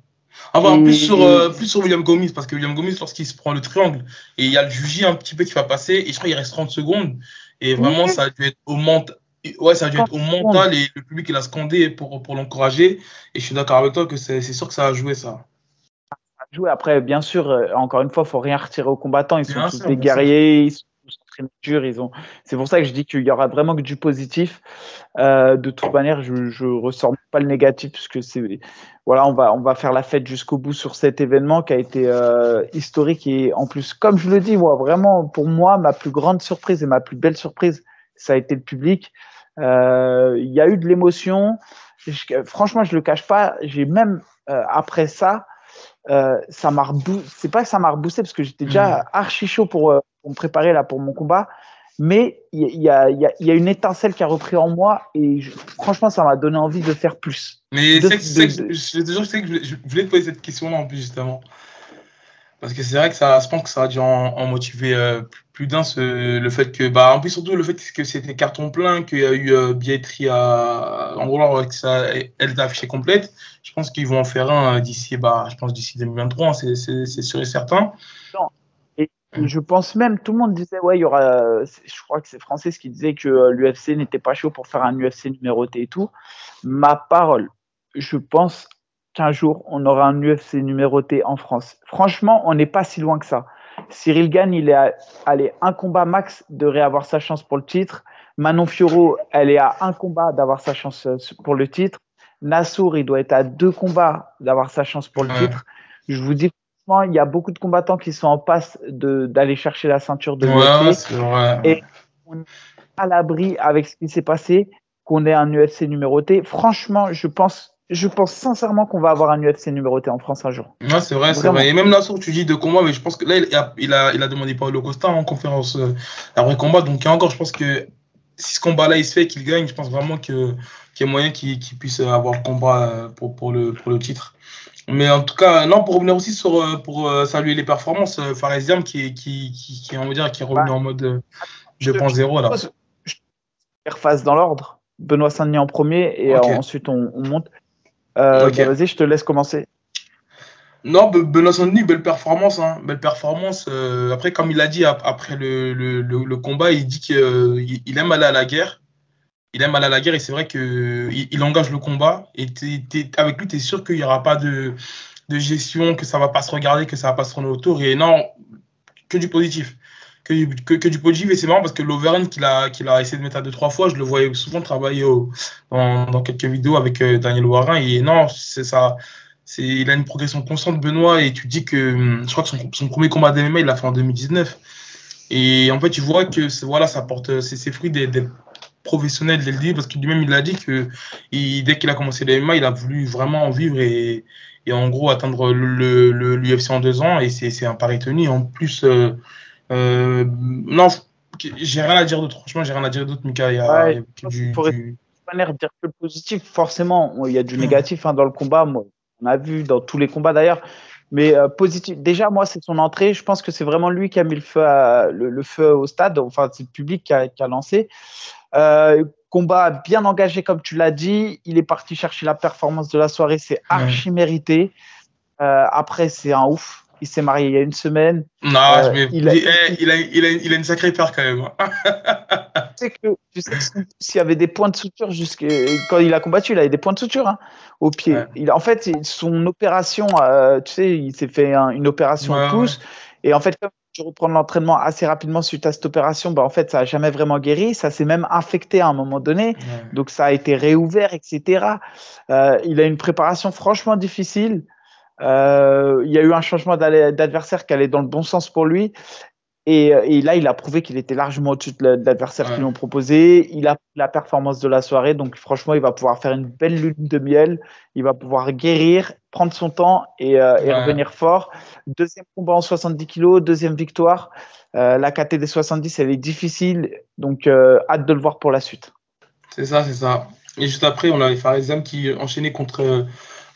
Enfin, plus sur euh, plus sur William Gomis parce que William Gomis lorsqu'il se prend le triangle et il y a le juge un petit peu qui va passer et je crois qu'il reste 30 secondes et vraiment ça a dû être au mental. Ouais, ça a dû être au mental et le public il a scandé pour pour l'encourager et je suis d'accord avec toi que c'est sûr que ça a joué ça. Joué après, bien sûr, euh, encore une fois, faut rien retirer aux combattants. Ils sont tous des guerriers, ils ils ont. C'est pour ça que je dis qu'il y aura vraiment que du positif. Euh, de toute manière, je, je ressors pas le négatif puisque c'est voilà, on va on va faire la fête jusqu'au bout sur cet événement qui a été euh, historique et en plus, comme je le dis, moi vraiment pour moi ma plus grande surprise et ma plus belle surprise, ça a été le public. Euh, il y a eu de l'émotion. Franchement, je le cache pas. J'ai même après ça, ça m'a c'est pas que ça m'a reboosté parce que j'étais déjà mmh. archi chaud pour pour me préparer là pour mon combat. Mais il y, y, a, y, a, une étincelle qui a repris en moi et franchement, ça m'a donné envie de faire plus. Mais c'est que, je, sais que je, voulais te poser cette question-là en plus, justement. Parce que c'est vrai que ça, je pense que ça a dû en, motiver euh, plus d'un, le fait que, bah, en plus, surtout le fait que c'était carton plein, qu'il y a eu euh, billetterie à, en gros, que ça, elle affichée complète. Je pense qu'ils vont en faire un euh, d'ici, bah, je pense d'ici 2023, hein, c'est sûr et certain. Non, je pense même, tout le monde disait, ouais, il y aura, je crois que c'est Francis qui disait que euh, l'UFC n'était pas chaud pour faire un UFC numéroté et tout. Ma parole, je pense qu'un jour, on aura un UFC numéroté en France. Franchement, on n'est pas si loin que ça. Cyril Gann, il est à, allez, un combat max de réavoir sa chance pour le titre. Manon Fioro, elle est à un combat d'avoir sa chance euh, pour le titre. Nassour, il doit être à deux combats d'avoir sa chance pour le titre. Je vous dis il y a beaucoup de combattants qui sont en passe d'aller chercher la ceinture de ouais, Et on est à l'abri avec ce qui s'est passé, qu'on ait un UFC numéroté. Franchement, je pense, je pense sincèrement qu'on va avoir un UFC numéroté en France un jour. Ouais, c'est vrai, c'est vrai. Et même là, tu dis de combat, mais je pense que là, il a, il a, il a demandé Paulo Costa en conférence euh, après combat. Donc, encore, je pense que si ce combat-là, il se fait, qu'il gagne, je pense vraiment qu'il y a moyen qu'il puisse avoir le combat euh, pour, pour, le, pour le titre. Mais en tout cas, non, pour revenir aussi sur euh, pour euh, saluer les performances, euh, Faresiam qui, qui, qui, qui, on va dire, qui est revenu bah, en mode 2.0 là. Je face dans l'ordre. Benoît Saint-Denis en premier et ensuite on, on monte. Bah, vas-y, je te laisse commencer. Non, Benoît Saint-Denis, belle performance. Hein, belle performance. après, comme il a dit après le, le, le, combat, il dit qu'il il aime aller à la guerre il aime aller à la guerre et c'est vrai qu'il il engage le combat. Et avec lui, tu es sûr qu'il n'y aura pas de, de, gestion, que ça va pas se regarder, que ça va pas se tourner autour. Et non, que du positif. Que, que, du positif. Et c'est marrant parce que l'Overn qu'il a, a essayé de mettre à deux, trois fois, je le voyais souvent travailler dans, quelques vidéos avec euh, Daniel Warin. Et non, c'est ça. C'est, il a une progression constante, Benoît, et tu dis que hum, je crois que son, premier combat d'MMA, il l'a fait en 2019. Et en fait, tu vois que voilà, ça porte ses fruits des, des professionnel dès le parce que lui-même il a dit que dès qu'il a commencé le MMA il a voulu vraiment en vivre et, et en gros atteindre le, l'UFC en deux ans et c'est, un pari tenu en plus euh, euh, non j'ai rien à dire d'autre franchement j'ai rien à dire d'autre Mika il y a, ouais, du, pour du... dire que le positif forcément il y a du négatif hein, dans le combat moi, on a vu dans tous les combats d'ailleurs Mais positif. Déjà, moi, c'est son entrée. Je pense que c'est vraiment lui qui a mis le feu, le, feu au stade. Enfin, c'est le public qui a, qui a lancé. combat bien engagé, comme tu l'as dit. Il est parti chercher la performance de la soirée. C'est archi mérité. après, c'est un ouf il s'est marié il y a une semaine. Non, euh, eh, il, a, il, a, il, a, une sacrée peur quand même. <laughs> tu sais que, s'il y avait des points de suture quand il a combattu, il avait des points de suture hein, au pied. Il, en fait, son opération, euh, tu sais, il s'est fait une opération au pouce. Et en fait, comme tu reprends l'entraînement assez rapidement suite à cette opération, bah, en fait, ça n'a jamais vraiment guéri. Ça s'est même infecté à un moment donné. Donc, ça a été réouvert, etc. Euh, il a une préparation franchement difficile. Euh, il y a eu un changement d'adversaire qui allait dans le bon sens pour lui. Et, là, il a prouvé qu'il était largement au-dessus de l'adversaire qu'ils lui ont proposé. Il a la performance de la soirée. Donc, franchement, il va pouvoir faire une belle lune de miel. Il va pouvoir guérir, prendre son temps et, euh, revenir fort. Deuxième combat en 70 kilos, deuxième victoire. Euh, la KT des 70, elle est difficile. Donc, hâte de le voir pour la suite. C'est ça, c'est ça. Et juste après, on a les Farizam qui enchaînaient contre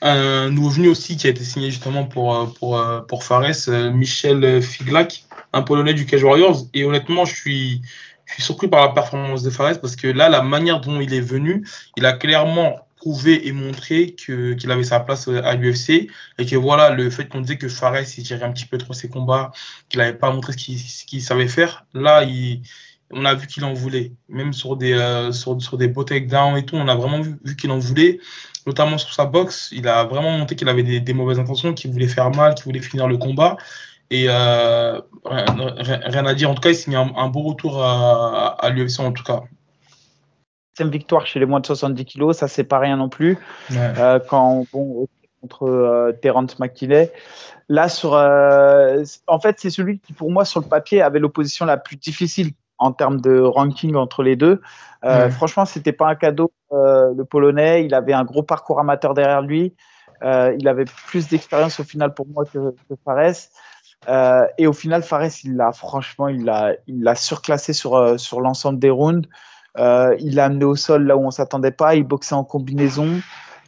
un nouveau venu aussi qui a été signé justement pour, euh, pour, euh, pour Fares, euh, Michel Figlak, un Polonais du Cage Warriors. Et honnêtement, je suis, je suis surpris par la performance de Fares parce que là, la manière dont il est venu, il a clairement prouvé et montré qu'il avait sa place à l'UFC et que voilà, le fait qu'on disait que Fares il tirait un petit peu trop ses combats, qu'il n'avait pas montré ce qu'il savait faire, là, il, on a vu qu'il en voulait. Même sur des, sur, sur, des beaux takedowns et tout, on a vraiment vu qu'il en voulait notamment sur sa boxe. Il a vraiment montré qu'il avait des, mauvaises intentions, qu'il voulait faire mal, qu'il voulait finir le combat. Et euh, rien, à dire. En tout cas, il signe un, beau retour à, à l'UFC en tout cas. Deuxième victoire chez les moins de 70 kilos, ça c'est pas rien non plus. Euh, quand bon, contre euh, Terence McKinney. Là, sur, en fait, c'est celui qui, pour moi, sur le papier, avait l'opposition la plus difficile en termes de ranking entre les deux. Euh, Franchement, c'était pas un cadeau. Euh, le Polonais, il avait un gros parcours amateur derrière lui. Euh, il avait plus d'expérience au final pour moi que, que Fares. Euh, et au final, Fares, il l'a franchement, il l'a, il l'a surclassé sur sur l'ensemble des rounds. il l'a amené au sol là où on s'attendait pas. Il boxait en combinaison.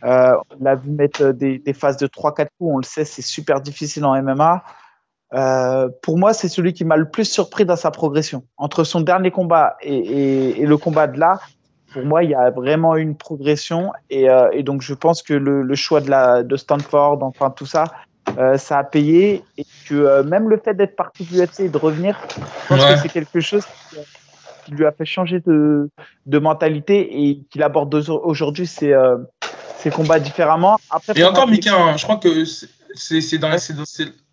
on l'a vu mettre des, des phases de 3-4 coups. On le sait, c'est super difficile en MMA. Euh, pour moi, c'est celui qui m'a le plus surpris dans sa progression. Entre son dernier combat et, le combat de là, pour moi, il y a vraiment une progression. Et, euh, donc, je pense que le, choix de, la, de Stanford, enfin tout ça, euh, ça a payé. Et que même le fait d'être parti du UFC et de revenir, je pense que c'est quelque chose qui, lui a fait changer de, mentalité et qu'il aborde aujourd'hui ses, ses, combats différemment. Après, et encore, Mika, hein, je crois que c'est dans, dans,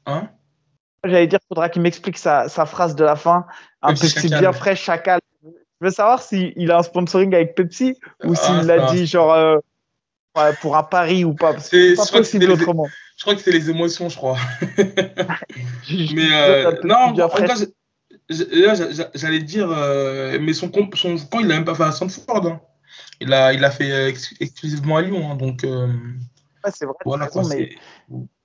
hein? J'allais dire, qu'il faudra qu'il m'explique sa, phrase de la fin. Un Pepsi bien frais, chacal. Je veux savoir s'il a un sponsoring avec Pepsi ou ah, s'il l'a dit genre euh, pour un pari ou pas. C'est pas possible autrement. Je crois que c'est les émotions, je crois. <laughs> mais euh, non, en cas, j'allais dire, euh, mais son, son camp, il l'a même pas fait à Sanford. Hein. Il a, il a fait exclusivement à Lyon. Hein, donc, c'est vrai. Voilà, mais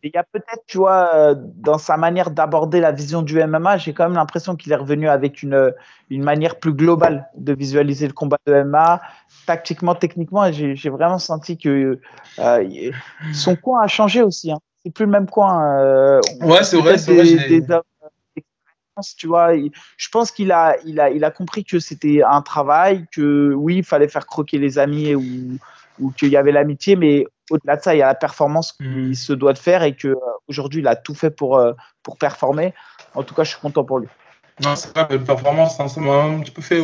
il y a peut-être, tu vois, euh, dans sa manière d'aborder la vision du MMA, j'ai quand même l'impression qu'il est revenu avec une, une manière plus globale de visualiser le combat de MMA. Tactiquement, techniquement, j'ai vraiment senti que euh, son coin a changé aussi. Hein. C'est plus le même coin. Euh, ouais, c'est vrai. c'est vrai tu vois. Je pense qu'il a, il a, il a compris que c'était un travail, que oui, il fallait faire croquer les amis ou, ou qu'il y avait l'amitié, mais au-delà de ça, il y a la performance qu'il mm. se doit de faire et qu'aujourd'hui, euh, il a tout fait pour, euh, pour performer. En tout cas, je suis content pour lui. Non, c'est pas une performance, hein, ça m'a un petit peu fait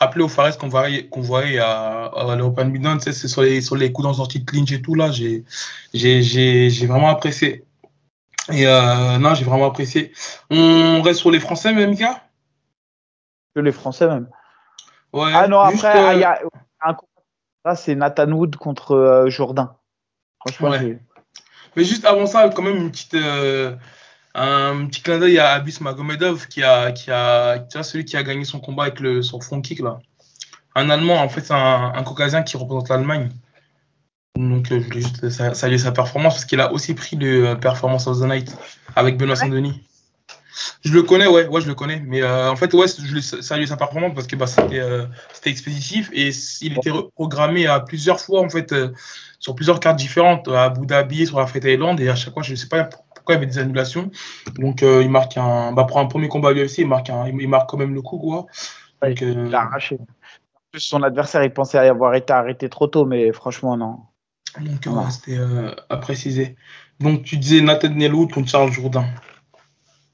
rappeler au Fares qu'on voyait, qu'on voyait à, à l'Open Midland, c'est sur les, sur les coups dans sortie de clinch et tout, là, j'ai, j'ai, j'ai, j'ai vraiment apprécié. Et euh, non, j'ai vraiment apprécié. On reste sur les Français, même, gars Que les Français, même. Ouais, ah non, après, il y a un Là, c'est Nathan Wood contre euh, Jourdain. Franchement, Mais juste avant ça, quand même, une petite, euh, un petit clin d'œil à Abus Magomedov, qui a, qui a, qui a, celui qui a gagné son combat avec le, son front kick. Là. Un Allemand, en fait, c'est un, un, Caucasien qui représente l'Allemagne. Donc, euh, je voulais juste saluer sa performance parce qu'il a aussi pris le Performance of the Night avec Benoît Saint-Denis. Je le connais, ouais, ouais, je le connais. Mais euh, en fait, ouais, je salue sa performance parce que bah, c'était euh, expéditif et il était programmé à plusieurs fois, en fait, euh, sur plusieurs cartes différentes, à Abu Dhabi, sur la Thaïlande. Et à chaque fois, je ne sais pas fois, il y avait des annulations. Donc, il marque un. Bah, pour un premier combat à l'UFC, il marque, un, il marque quand même le coup, quoi. il a arraché. En plus, son adversaire, il pensait avoir été arrêté trop tôt, mais franchement, non. Donc, c'était à préciser. Donc, tu disais Nathaniel Wood contre Charles Jourdain.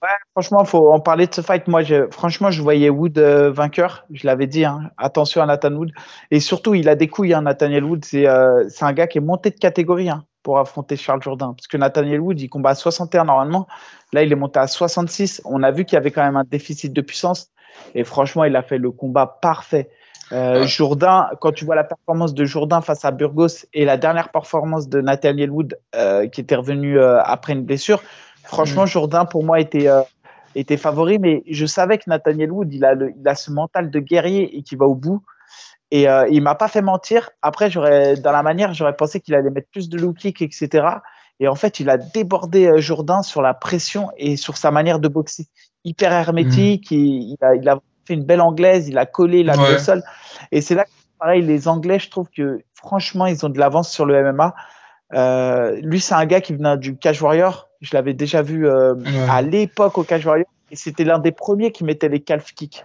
Ouais, franchement, faut en parler de ce fight. Moi, je, franchement, je voyais Wood euh, vainqueur. Je l'avais dit. Hein. Attention à Nathan Wood. Et surtout, il a des couilles, hein, Nathaniel Wood. C'est euh, un gars qui est monté de catégorie hein, pour affronter Charles Jourdain. Parce que Nathaniel Wood, il combat à 61 normalement. Là, il est monté à 66. On a vu qu'il y avait quand même un déficit de puissance. Et franchement, il a fait le combat parfait. Euh, Jourdain, quand tu vois la performance de Jourdain face à Burgos et la dernière performance de Nathaniel Wood qui était revenu après une blessure, Franchement, mm. Jourdain, pour moi, était, euh, était favori, mais je savais que Nathaniel Wood, il a, il a ce mental de guerrier et qu'il va au bout. Et euh, il m'a pas fait mentir. Après, j'aurais, dans la manière, j'aurais pensé qu'il allait mettre plus de low kick, etc. Et en fait, il a débordé euh, Jourdain sur la pression et sur sa manière de boxer. Hyper hermétique. Mm. Il, a, il, a, fait une belle anglaise. Il a collé, il a mis sol. Et c'est là que, pareil, les Anglais, je trouve que franchement, ils ont de l'avance sur le MMA. Euh, lui, c'est un gars qui venait du Cage Warrior. Je l'avais déjà vu euh, à l'époque au Cage Warrior. Et c'était l'un des premiers qui mettait les calf kicks.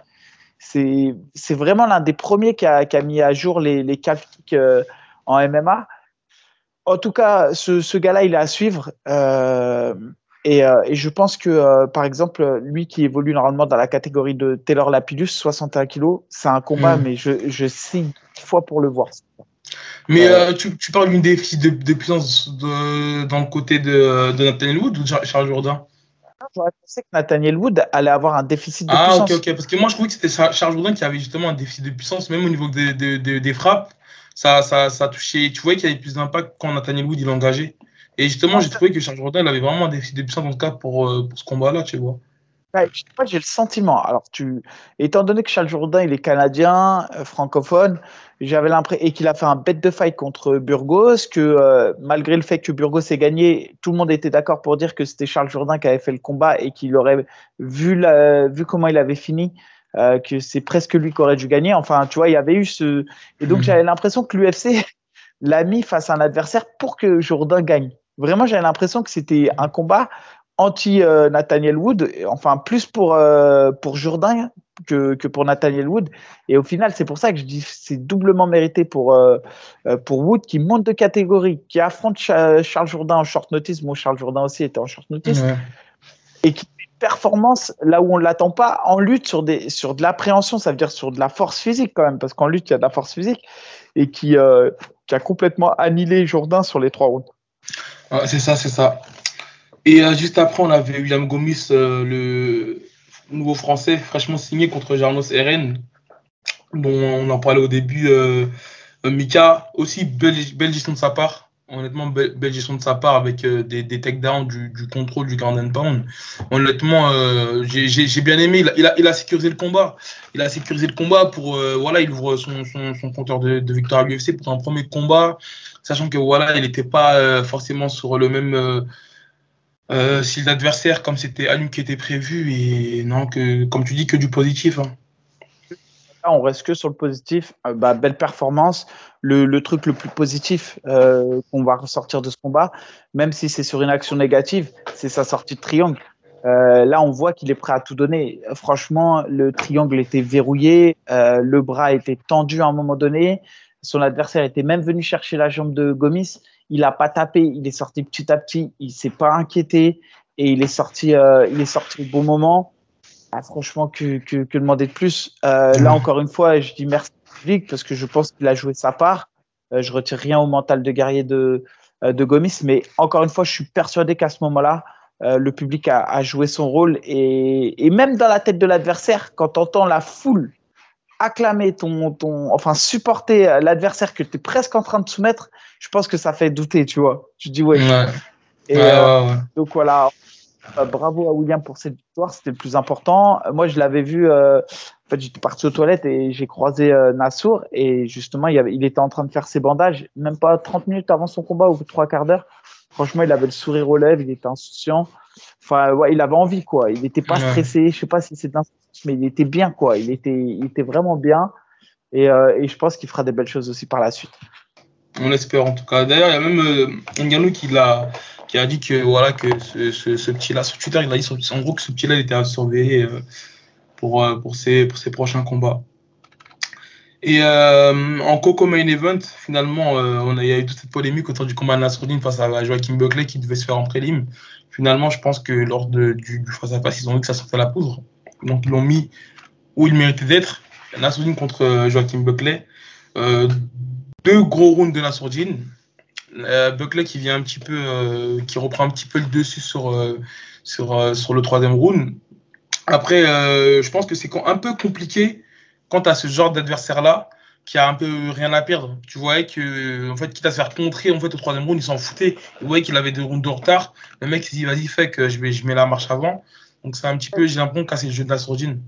C'est vraiment l'un des premiers qui a, qui a, mis à jour les, les calf kicks euh, en MMA. En tout cas, ce, ce gars-là, il est à suivre. Euh, et, et, je pense que, par exemple, lui qui évolue normalement dans la catégorie de Taylor Lapidus, 61 kg, c'est un combat, mm. mais je, je signe fois pour le voir. Mais euh, tu, tu, parles d'une déficit de, de, puissance de, dans le côté de, de Nathaniel Wood ou de Charles Jourdain? J'aurais pensé que Nathaniel Wood allait avoir un déficit de ah, puissance. Ah, ok, ok. Parce que moi, je trouvais que c'était Charles Jourdain qui avait justement un déficit de puissance, même au niveau des, des, des frappes. Ça, ça, ça touchait. Tu voyais qu'il y avait plus d'impact quand Nathaniel Wood il engageait. Et justement, j'ai trouvé que Charles Jourdain il avait vraiment un déficit de puissance, en tout cas, pour, euh, pour ce combat-là, tu vois. Moi, j'ai le sentiment. Alors, tu, étant donné que Charles Jourdain, il est canadien, euh, francophone, j'avais l'impression et qu'il a fait un bête de fight contre Burgos, que euh, malgré le fait que Burgos ait gagné, tout le monde était d'accord pour dire que c'était Charles Jourdain qui avait fait le combat et qu'il aurait vu la, vu comment il avait fini, euh, que c'est presque lui qui aurait dû gagner. Enfin, tu vois, il y avait eu ce et donc mhm. j'avais l'impression que l'UFC <laughs> l'a mis face à un adversaire pour que Jourdain gagne. Vraiment, j'avais l'impression que c'était un combat anti euh, Nathaniel Wood, enfin plus pour euh, pour Jourdain que, que pour Nathaniel Wood. Et au final, c'est pour ça que je dis c'est doublement mérité pour euh, pour Wood qui monte de catégorie, qui affronte Charles Jourdain en short notice. Moi, Charles Jourdain aussi était en short notice. Et qui performance là où on l'attend pas en lutte sur des sur de l'appréhension, ça veut dire sur de la force physique quand même, parce qu'en lutte il y a de la force physique et qui qui a complètement annihilé Jourdain sur les trois rounds. c'est ça, c'est ça. Et euh, juste après, on avait William Gomis, euh, le nouveau français fraîchement signé contre Jarnos Eren, dont on en parlait au début. Euh, Mika, aussi belle, gestion de sa part. Honnêtement, belle, gestion de sa part avec des, des takedowns, du, du, contrôle, du ground and pound. Honnêtement, j'ai bien aimé. Il a, il a, sécurisé le combat. Il a sécurisé le combat pour. voilà, il ouvre son, son, son compteur de, de, victoire à l'UFC pour un premier combat, sachant que voilà, il n'était pas forcément sur le même euh, si l'adversaire, comme c'était Alum qui était prévu, et non, que, comme tu dis, que du positif. Hein. Là, on reste que sur le positif. Euh, bah, belle performance. Le, truc le plus positif euh, qu'on va ressortir de ce combat, même si c'est sur une action négative, c'est sa sortie de triangle. Là, on voit qu'il est prêt à tout donner. Franchement, le triangle était verrouillé, le bras était tendu à un moment donné. Son adversaire était même venu chercher la jambe de Gomis il n'a pas tapé, il est sorti petit à petit, il s'est pas inquiété et il est sorti, euh, il est sorti au bon moment. Ah, franchement, que, que, demander de plus? Euh, Là encore une fois, je dis merci public parce que je pense qu'il a joué sa part. Euh, je retire rien au mental de guerrier de, de Gomis, mais encore une fois, je suis persuadé qu'à ce moment-là, le public a, a, joué son rôle et, et même dans la tête de l'adversaire, quand on entend la foule acclamer ton, ton, enfin supporter l'adversaire que tu es presque en train de soumettre, je pense que ça fait douter, tu vois. Tu dis ouais. Et, euh, donc voilà, euh, bravo à William pour cette victoire, c'était le plus important. Euh, moi, je l'avais vu. en fait, j'étais parti aux toilettes et j'ai croisé Nassour et justement, il, avait, il était en train de faire ses bandages, même pas 30 minutes avant son combat ou trois quarts d'heure. Franchement, il avait le sourire aux lèvres, il était insouciant. Enfin, ouais, il avait envie, quoi. Il n'était pas stressé. Je sais pas si c'est mais il était bien, quoi. Il était, il était vraiment bien. Et, et je pense qu'il fera des belles choses aussi par la suite. On espère en tout cas. D'ailleurs, il y a même euh, Nganou qui l'a qui a dit que voilà que ce, ce, petit-là sur Twitter, il a dit en gros que ce petit-là était à surveiller euh, pour, euh, pour, ses, pour ses prochains combats. Et euh, en Coco Main Event, finalement, on a, il y a eu toute cette polémique autour du combat de Nasruddin face à Joachim Buckley qui devait se faire en prélim. Finalement, je pense que lors du, du face-à-face, ils ont vu que ça sortait la poudre. Donc, ils l'ont mis où il méritait d'être. Nasruddin contre Joachim Buckley. deux gros rounds de Nasruddin euh, Buckley qui vient un petit peu, euh, qui reprend un petit peu le dessus sur, euh, sur, sur le troisième round. Après, je pense que c'est un peu compliqué quant à ce genre d'adversaire-là qui a un peu rien à perdre. Tu voyais que, en fait, quitte à se faire contrer en fait, au troisième round, il s'en foutait. Il voyait qu'il avait deux rounds de retard. Le mec, il dit, vas-y, fais que je, vais, je mets la marche avant. Donc, c'est un petit peu, j'ai l'impression, casser le jeu de la sourdine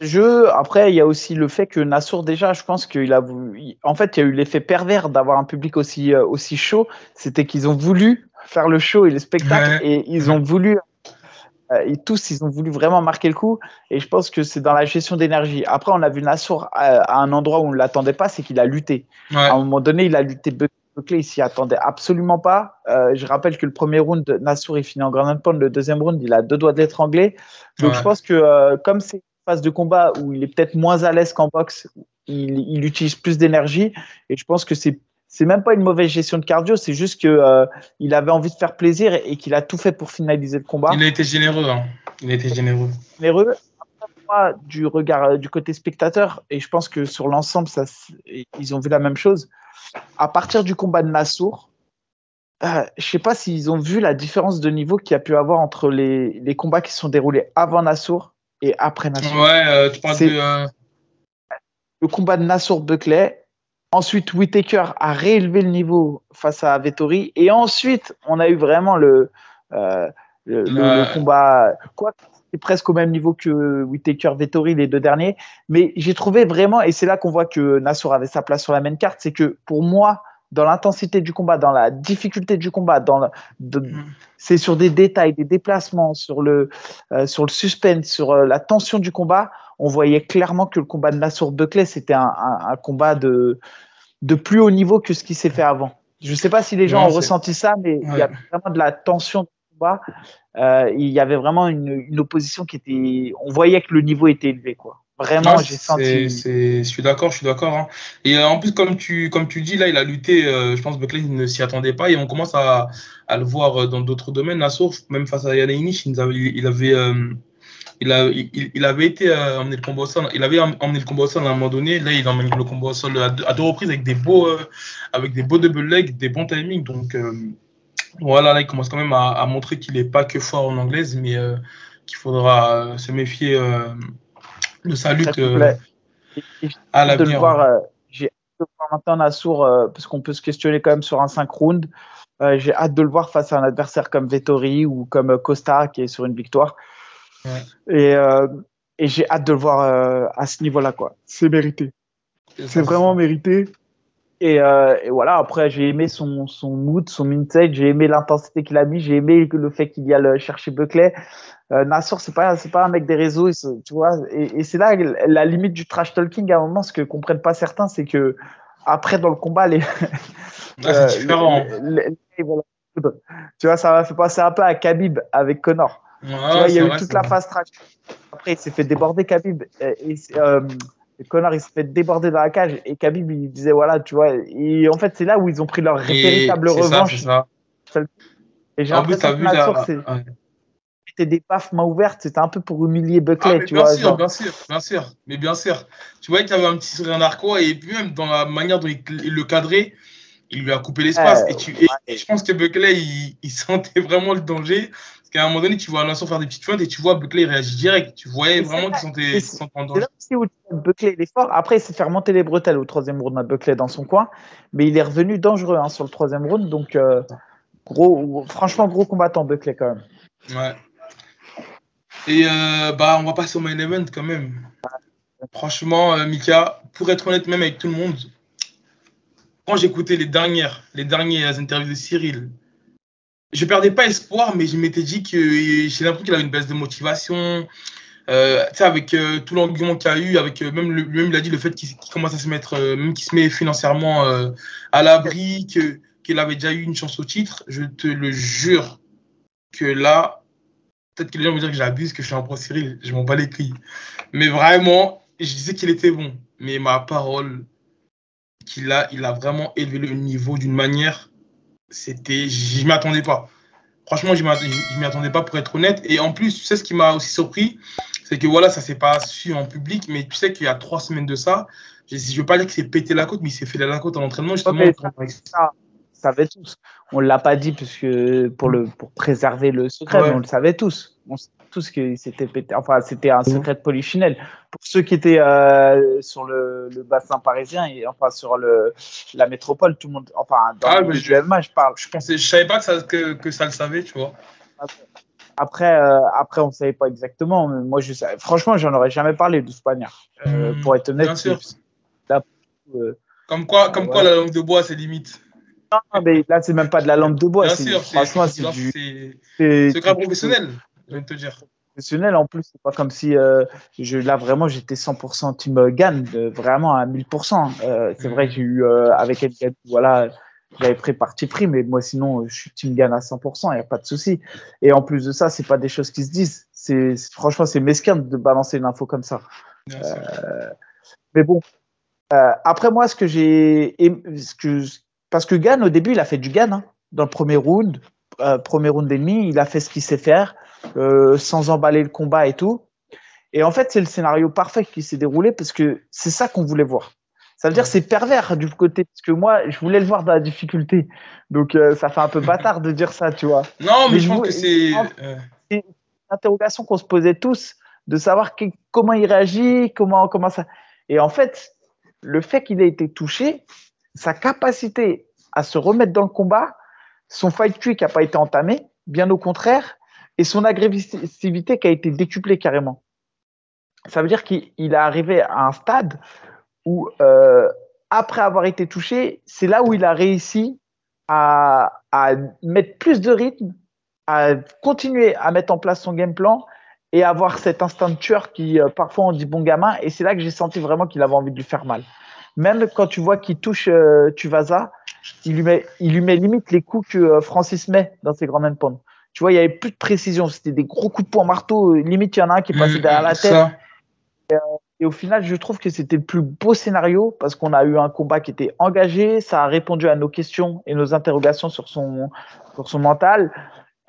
jeu. Après, il y a aussi le fait que Nassour, déjà, je pense qu'il a voulu. En fait, il y a eu l'effet pervers d'avoir un public aussi, euh, aussi chaud. C'était qu'ils ont voulu faire le show et le spectacle et ils ont voulu. Euh, et tous, ils ont voulu vraiment marquer le coup. Et je pense que c'est dans la gestion d'énergie. Après, on a vu Nassour à, un endroit où on ne l'attendait pas, c'est qu'il a lutté. À un moment donné, il a lutté Buckley, il s'y attendait absolument pas. Euh, je rappelle que le premier round, Nassour, il finit en grand pound. Le deuxième round, il a deux doigts de l'étrangler. Donc, je pense que comme c'est phase de combat où il est peut-être moins à l'aise qu'en boxe, il, utilise plus d'énergie. Et je pense que c'est c'est même pas une mauvaise gestion de cardio, c'est juste que euh, il avait envie de faire plaisir et, qu'il a tout fait pour finaliser le combat. Il a été généreux, hein. il a été généreux. Généreux. du regard euh, du côté spectateur, et je pense que sur l'ensemble, ça, ils ont vu la même chose. À partir du combat de Nassour, euh, je sais pas s'ils ont vu la différence de niveau qu'il y a pu avoir entre les, les combats qui sont déroulés avant Nassour et après Nassour. Ouais, euh, tu parles de. Le combat de Nassour-Buckley. Ensuite, Whitaker a réélevé le niveau face à Vettori. Et ensuite, on a eu vraiment le, euh, le, combat. Quoi c'est presque au même niveau que Whitaker, Vettori, les deux derniers. Mais j'ai trouvé vraiment, et c'est là qu'on voit que Nassour avait sa place sur la même carte, c'est que pour moi, dans l'intensité du combat, dans la difficulté du combat, dans mm. c'est sur des détails, des déplacements, sur le, euh, sur le suspense, sur euh, la tension du combat. On voyait clairement que le combat de Nassour Buckley, c'était un, un, combat de, de plus haut niveau que ce qui s'est fait avant. Je ne sais pas si les gens ont ressenti ça, mais il y a vraiment de la tension du combat. Euh, il y avait vraiment une, une opposition qui était. On voyait que le niveau était élevé, quoi. Vraiment, j'ai senti. Je suis d'accord, je suis d'accord. Hein. Et euh, en plus, comme tu, comme tu dis, là, il a lutté. Euh, je pense que Buckley ne s'y attendait pas. Et on commence à, à le voir dans d'autres domaines. Nassour, même face à Yann il, il avait. Il, a, il, il, avait été emmené le combat au sol, il avait emmené le sol à un moment donné. Là, il emmène le combat au sol à deux, reprises avec des beaux, avec des beaux double legs, des bons timings. Donc, voilà, là, il commence quand même à, à montrer qu'il n'est pas que fort en anglaise, mais qu'il faudra se méfier le salut que, à l'avenir. Euh, j'ai hâte de voir maintenant Nassour, euh, parce qu'on peut se questionner quand même sur un 5 rounds. Euh, j'ai hâte de le voir face à un adversaire comme Vettori ou comme Costa qui est sur une victoire. Et, et j'ai hâte de le voir à ce niveau-là. quoi. C'est mérité. C'est vraiment mérité. Et, et, voilà, après, j'ai aimé son, son mood, son mindset, j'ai aimé l'intensité qu'il a mis, j'ai aimé le fait qu'il y a chercher Buckley. Euh, Nassour, c'est pas, c'est pas un mec des réseaux, tu vois. Et, et c'est là la limite du trash talking à un moment, ce que comprennent pas certains, c'est que après dans le combat, les, ah, c'est différent. tu vois, ça m'a fait passer un peu à Khabib avec Connor. Vois, il y a eu toute la phase trash. Après, il s'est fait déborder Khabib. Et, euh, Connor, il s'est fait déborder dans la cage. Et Khabib, il disait, voilà, tu vois. Et en fait, c'est là où ils ont pris leur véritable revanche. Ça, ça. Et j'ai l'impression que Nassour, c'est des baffes main ouvertes, c'était un peu pour humilier Buckley, ah, tu bien vois. Sûr, Bien sûr, bien sûr, mais bien sûr. Tu vois qu'il avait un petit sourire narquois et puis même dans la manière dont il, le cadrait, il lui a coupé l'espace. et, tu, et, je pense que Buckley, il, sentait vraiment le danger. Parce qu'à un moment donné, tu vois Alain faire des petites feintes et tu vois Buckley réagir direct. Tu voyais vraiment qu'il sentait, en danger. C'est là aussi où Buckley il est fort. Après, il s'est fait remonter les bretelles au troisième round à Buckley dans son coin. Mais il est revenu dangereux hein, sur le troisième round. Donc, euh, gros, franchement, gros combattant Buckley quand même. Ouais. Et euh, bah, on va passer au main event quand même. Franchement, euh, Mika, pour être honnête même avec tout le monde, quand j'écoutais les dernières, les dernières interviews de Cyril, je perdais pas espoir, mais je m'étais dit que j'ai l'impression qu'il avait une baisse de motivation. euh, avec euh, tout l'engouement qu'il a eu, avec euh, même, le, même il a dit le fait qu'il commence à se mettre, euh, même qu'il se met financièrement à l'abri, qu'il avait déjà eu une chance au titre, je te le jure que là, peut-être que les gens vont dire que j'abuse, que je suis un pro Cyril, je m'en bats les couilles. Mais vraiment, je disais qu'il était bon. Mais ma parole, qu'il a, il a vraiment élevé le niveau d'une manière, c'était, je m'y attendais pas. Franchement, je ne m'y attendais pas pour être honnête. Et en plus, tu sais ce qui m'a aussi surpris, c'est que voilà, ça s'est pas su en public, mais tu sais qu'il y a trois semaines de ça, je ne veux pas dire qu'il s'est pété la côte, mais il s'est fait la côte en entraînement justement. ça, savait tous. On ne l'a pas dit parce que pour, le, pour préserver le secret, mais on le savait tous. On savait tous que c'était pété. Enfin, c'était un secret de polichinelle. Pour ceux qui étaient euh, sur le, le, bassin parisien et enfin sur le, la métropole, tout le monde. Enfin, dans ah, le je, je parle. Je pensais, je savais pas que ça, que, que ça le savait, tu vois. Après, euh, après, on ne savait pas exactement. Mais moi, je savais. Franchement, j'en aurais jamais parlé de ce Euh, mmh, pour être honnête. Bien sûr. Là, euh, comme quoi, comme quoi la langue de bois, c'est limite. Non, mais là, c'est même pas de la lampe de bois. Bien sûr, franchement, c'est du secret professionnel, je viens de te dire. Professionnel, en plus, c'est pas comme si euh, je, là vraiment j'étais 100% team Gann, vraiment à 1000%. Euh, c'est vrai que j'ai eu euh, avec elle, voilà, j'avais pris parti pris, mais moi sinon je suis team Gann à 100%, il n'y a pas de souci. Et en plus de ça, c'est pas des choses qui se disent. C'est franchement c'est mesquin de balancer une info comme ça. Euh, mais bon, euh, après moi, ce que j'ai, ce que parce que Gann, au début, il a fait du Gann. Hein. Dans le premier round, euh, premier round demi, il a fait ce qu'il sait faire, euh, sans emballer le combat et tout. Et en fait, c'est le scénario parfait qui s'est déroulé parce que c'est ça qu'on voulait voir. Ça veut dire c'est pervers du côté parce que moi, je voulais le voir dans la difficulté. Donc euh, ça fait un peu bâtard de dire ça, tu vois. Non, mais, je pense que c'est une interrogation qu'on se posait tous de savoir comment il réagit, comment comment ça. Et en fait, le fait qu'il ait été touché, sa capacité à se remettre dans le combat, son fight quick n'a pas été entamé, bien au contraire, et son agressivité qui a été décuplée carrément. Ça veut dire qu'il est arrivé à un stade où, euh, après avoir été touché, c'est là où il a réussi à, mettre plus de rythme, à continuer à mettre en place son game plan et avoir cet instinct de tueur qui, euh, parfois, on dit bon gamin. Et c'est là que j'ai senti vraiment qu'il avait envie de lui faire mal. Même quand tu vois qu'il touche euh, Tuvasa, il lui, met, il lui met limite les coups que euh, Francis met dans ses grands points. Tu vois, il n'y avait plus de précision. C'était des gros coups de poing marteau. Limite, il y en a un qui est passé mm, derrière la tête. Et, euh, et, au final, je trouve que c'était le plus beau scénario parce qu'on a eu un combat qui était engagé. Ça a répondu à nos questions et nos interrogations sur son, sur son mental.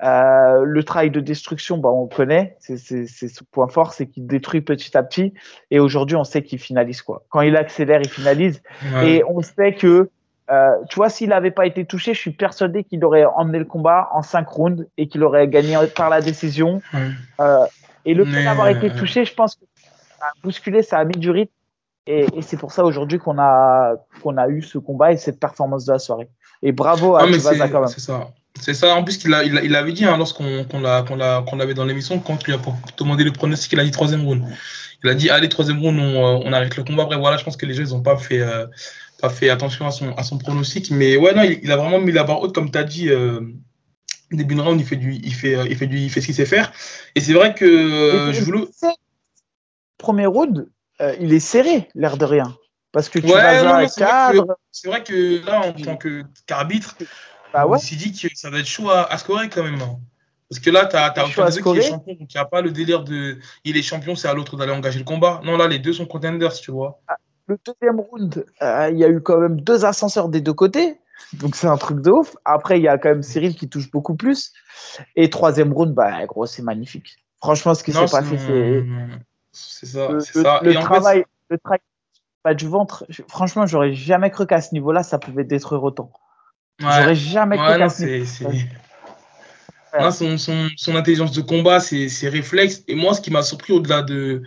Euh, le travail de destruction, bah, on connaît, c'est ce point fort, c'est qu'il détruit petit à petit. Et aujourd'hui, on sait qu'il finalise quoi. Quand il accélère, il finalise. Et on sait que, euh, tu vois, s'il n'avait pas été touché, je suis persuadé qu'il aurait emmené le combat en 5 rounds et qu'il aurait gagné par la décision. Euh, et le fait d'avoir été touché, je pense que ça a bousculé, ça a mis du rythme. Et, et c'est pour ça aujourd'hui qu'on a qu'on a eu ce combat et cette performance de la soirée. Et bravo à Tuvasa quand même. C'est ça. C'est ça, en plus qu'il a, il, avait dit hein, lorsqu'on qu'on l'avait dans l'émission, quand tu lui as demandé le pronostic, il a dit troisième round. Il a dit allez, troisième round, on, on arrête le combat. Après, voilà, je pense que les gens n'ont pas fait, euh, pas fait attention à son, à son pronostic. Mais ouais, non, il, a vraiment mis la barre haute, comme tu as dit. Euh, début de round, il fait, du, il, fait, il, fait du, il fait ce qu'il sait faire. Et c'est vrai que euh, je voulais. Premier round, euh, il est serré, l'air de rien. Parce que tu ouais, vas cadre. C'est vrai, que là, en tant qu'arbitre, bah ouais. s'est dit que ça va être chaud à, scorer quand même. Hein. Parce que là, tu as, as deux qui est champion, donc il n'y a pas le délire de il est champion, c'est à l'autre d'aller engager le combat. Non, là, les deux sont contenders, tu vois. Ah, le deuxième round, euh, il y a eu quand même deux ascenseurs des deux côtés. Donc c'est un truc de ouf. Après, il y a quand même Cyril qui touche beaucoup plus. Et troisième round, bah, gros, c'est magnifique. Franchement, ce qui s'est passé, c'est. C'est ça. Le, ça. le travail, le travail pas du ventre, franchement, j'aurais jamais cru qu'à ce niveau-là, ça pouvait détruire autant. J'aurais jamais ouais, son, son, son, intelligence de combat, ses, ses, réflexes. Et moi, ce qui m'a surpris au-delà de,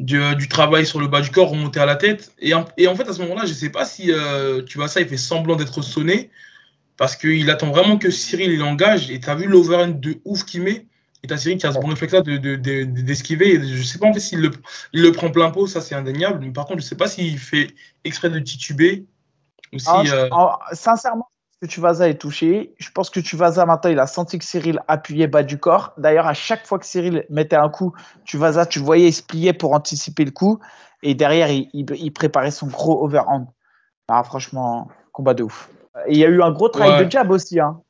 du, du, travail sur le bas du corps, remonter à la tête. Et en, et en fait, à ce moment-là, je sais pas si euh, tu vois ça, il fait semblant d'être sonné. Parce qu'il attend vraiment que Cyril il engage. Et tu as vu l'overhand de ouf qu'il met. Et t'as Cyril qui a ce bon réflexe-là d'esquiver. De, de, je sais pas en fait s'il le, il le prend plein pot, ça c'est indéniable. Mais par contre, je sais pas s'il fait exprès de tituber. Ou si, ah, euh... sincèrement, que Tuvaza est touché. Je pense que Tuvaza, maintenant, il a senti que Cyril appuyait bas du corps. D'ailleurs, à chaque fois que Cyril mettait un coup, Tuvaza, tu voyais, il se pliait pour anticiper le coup. Et derrière, il, préparait son gros overhand. Ah, franchement, combat de ouf. Et il y a eu un gros travail de jab aussi. Hein.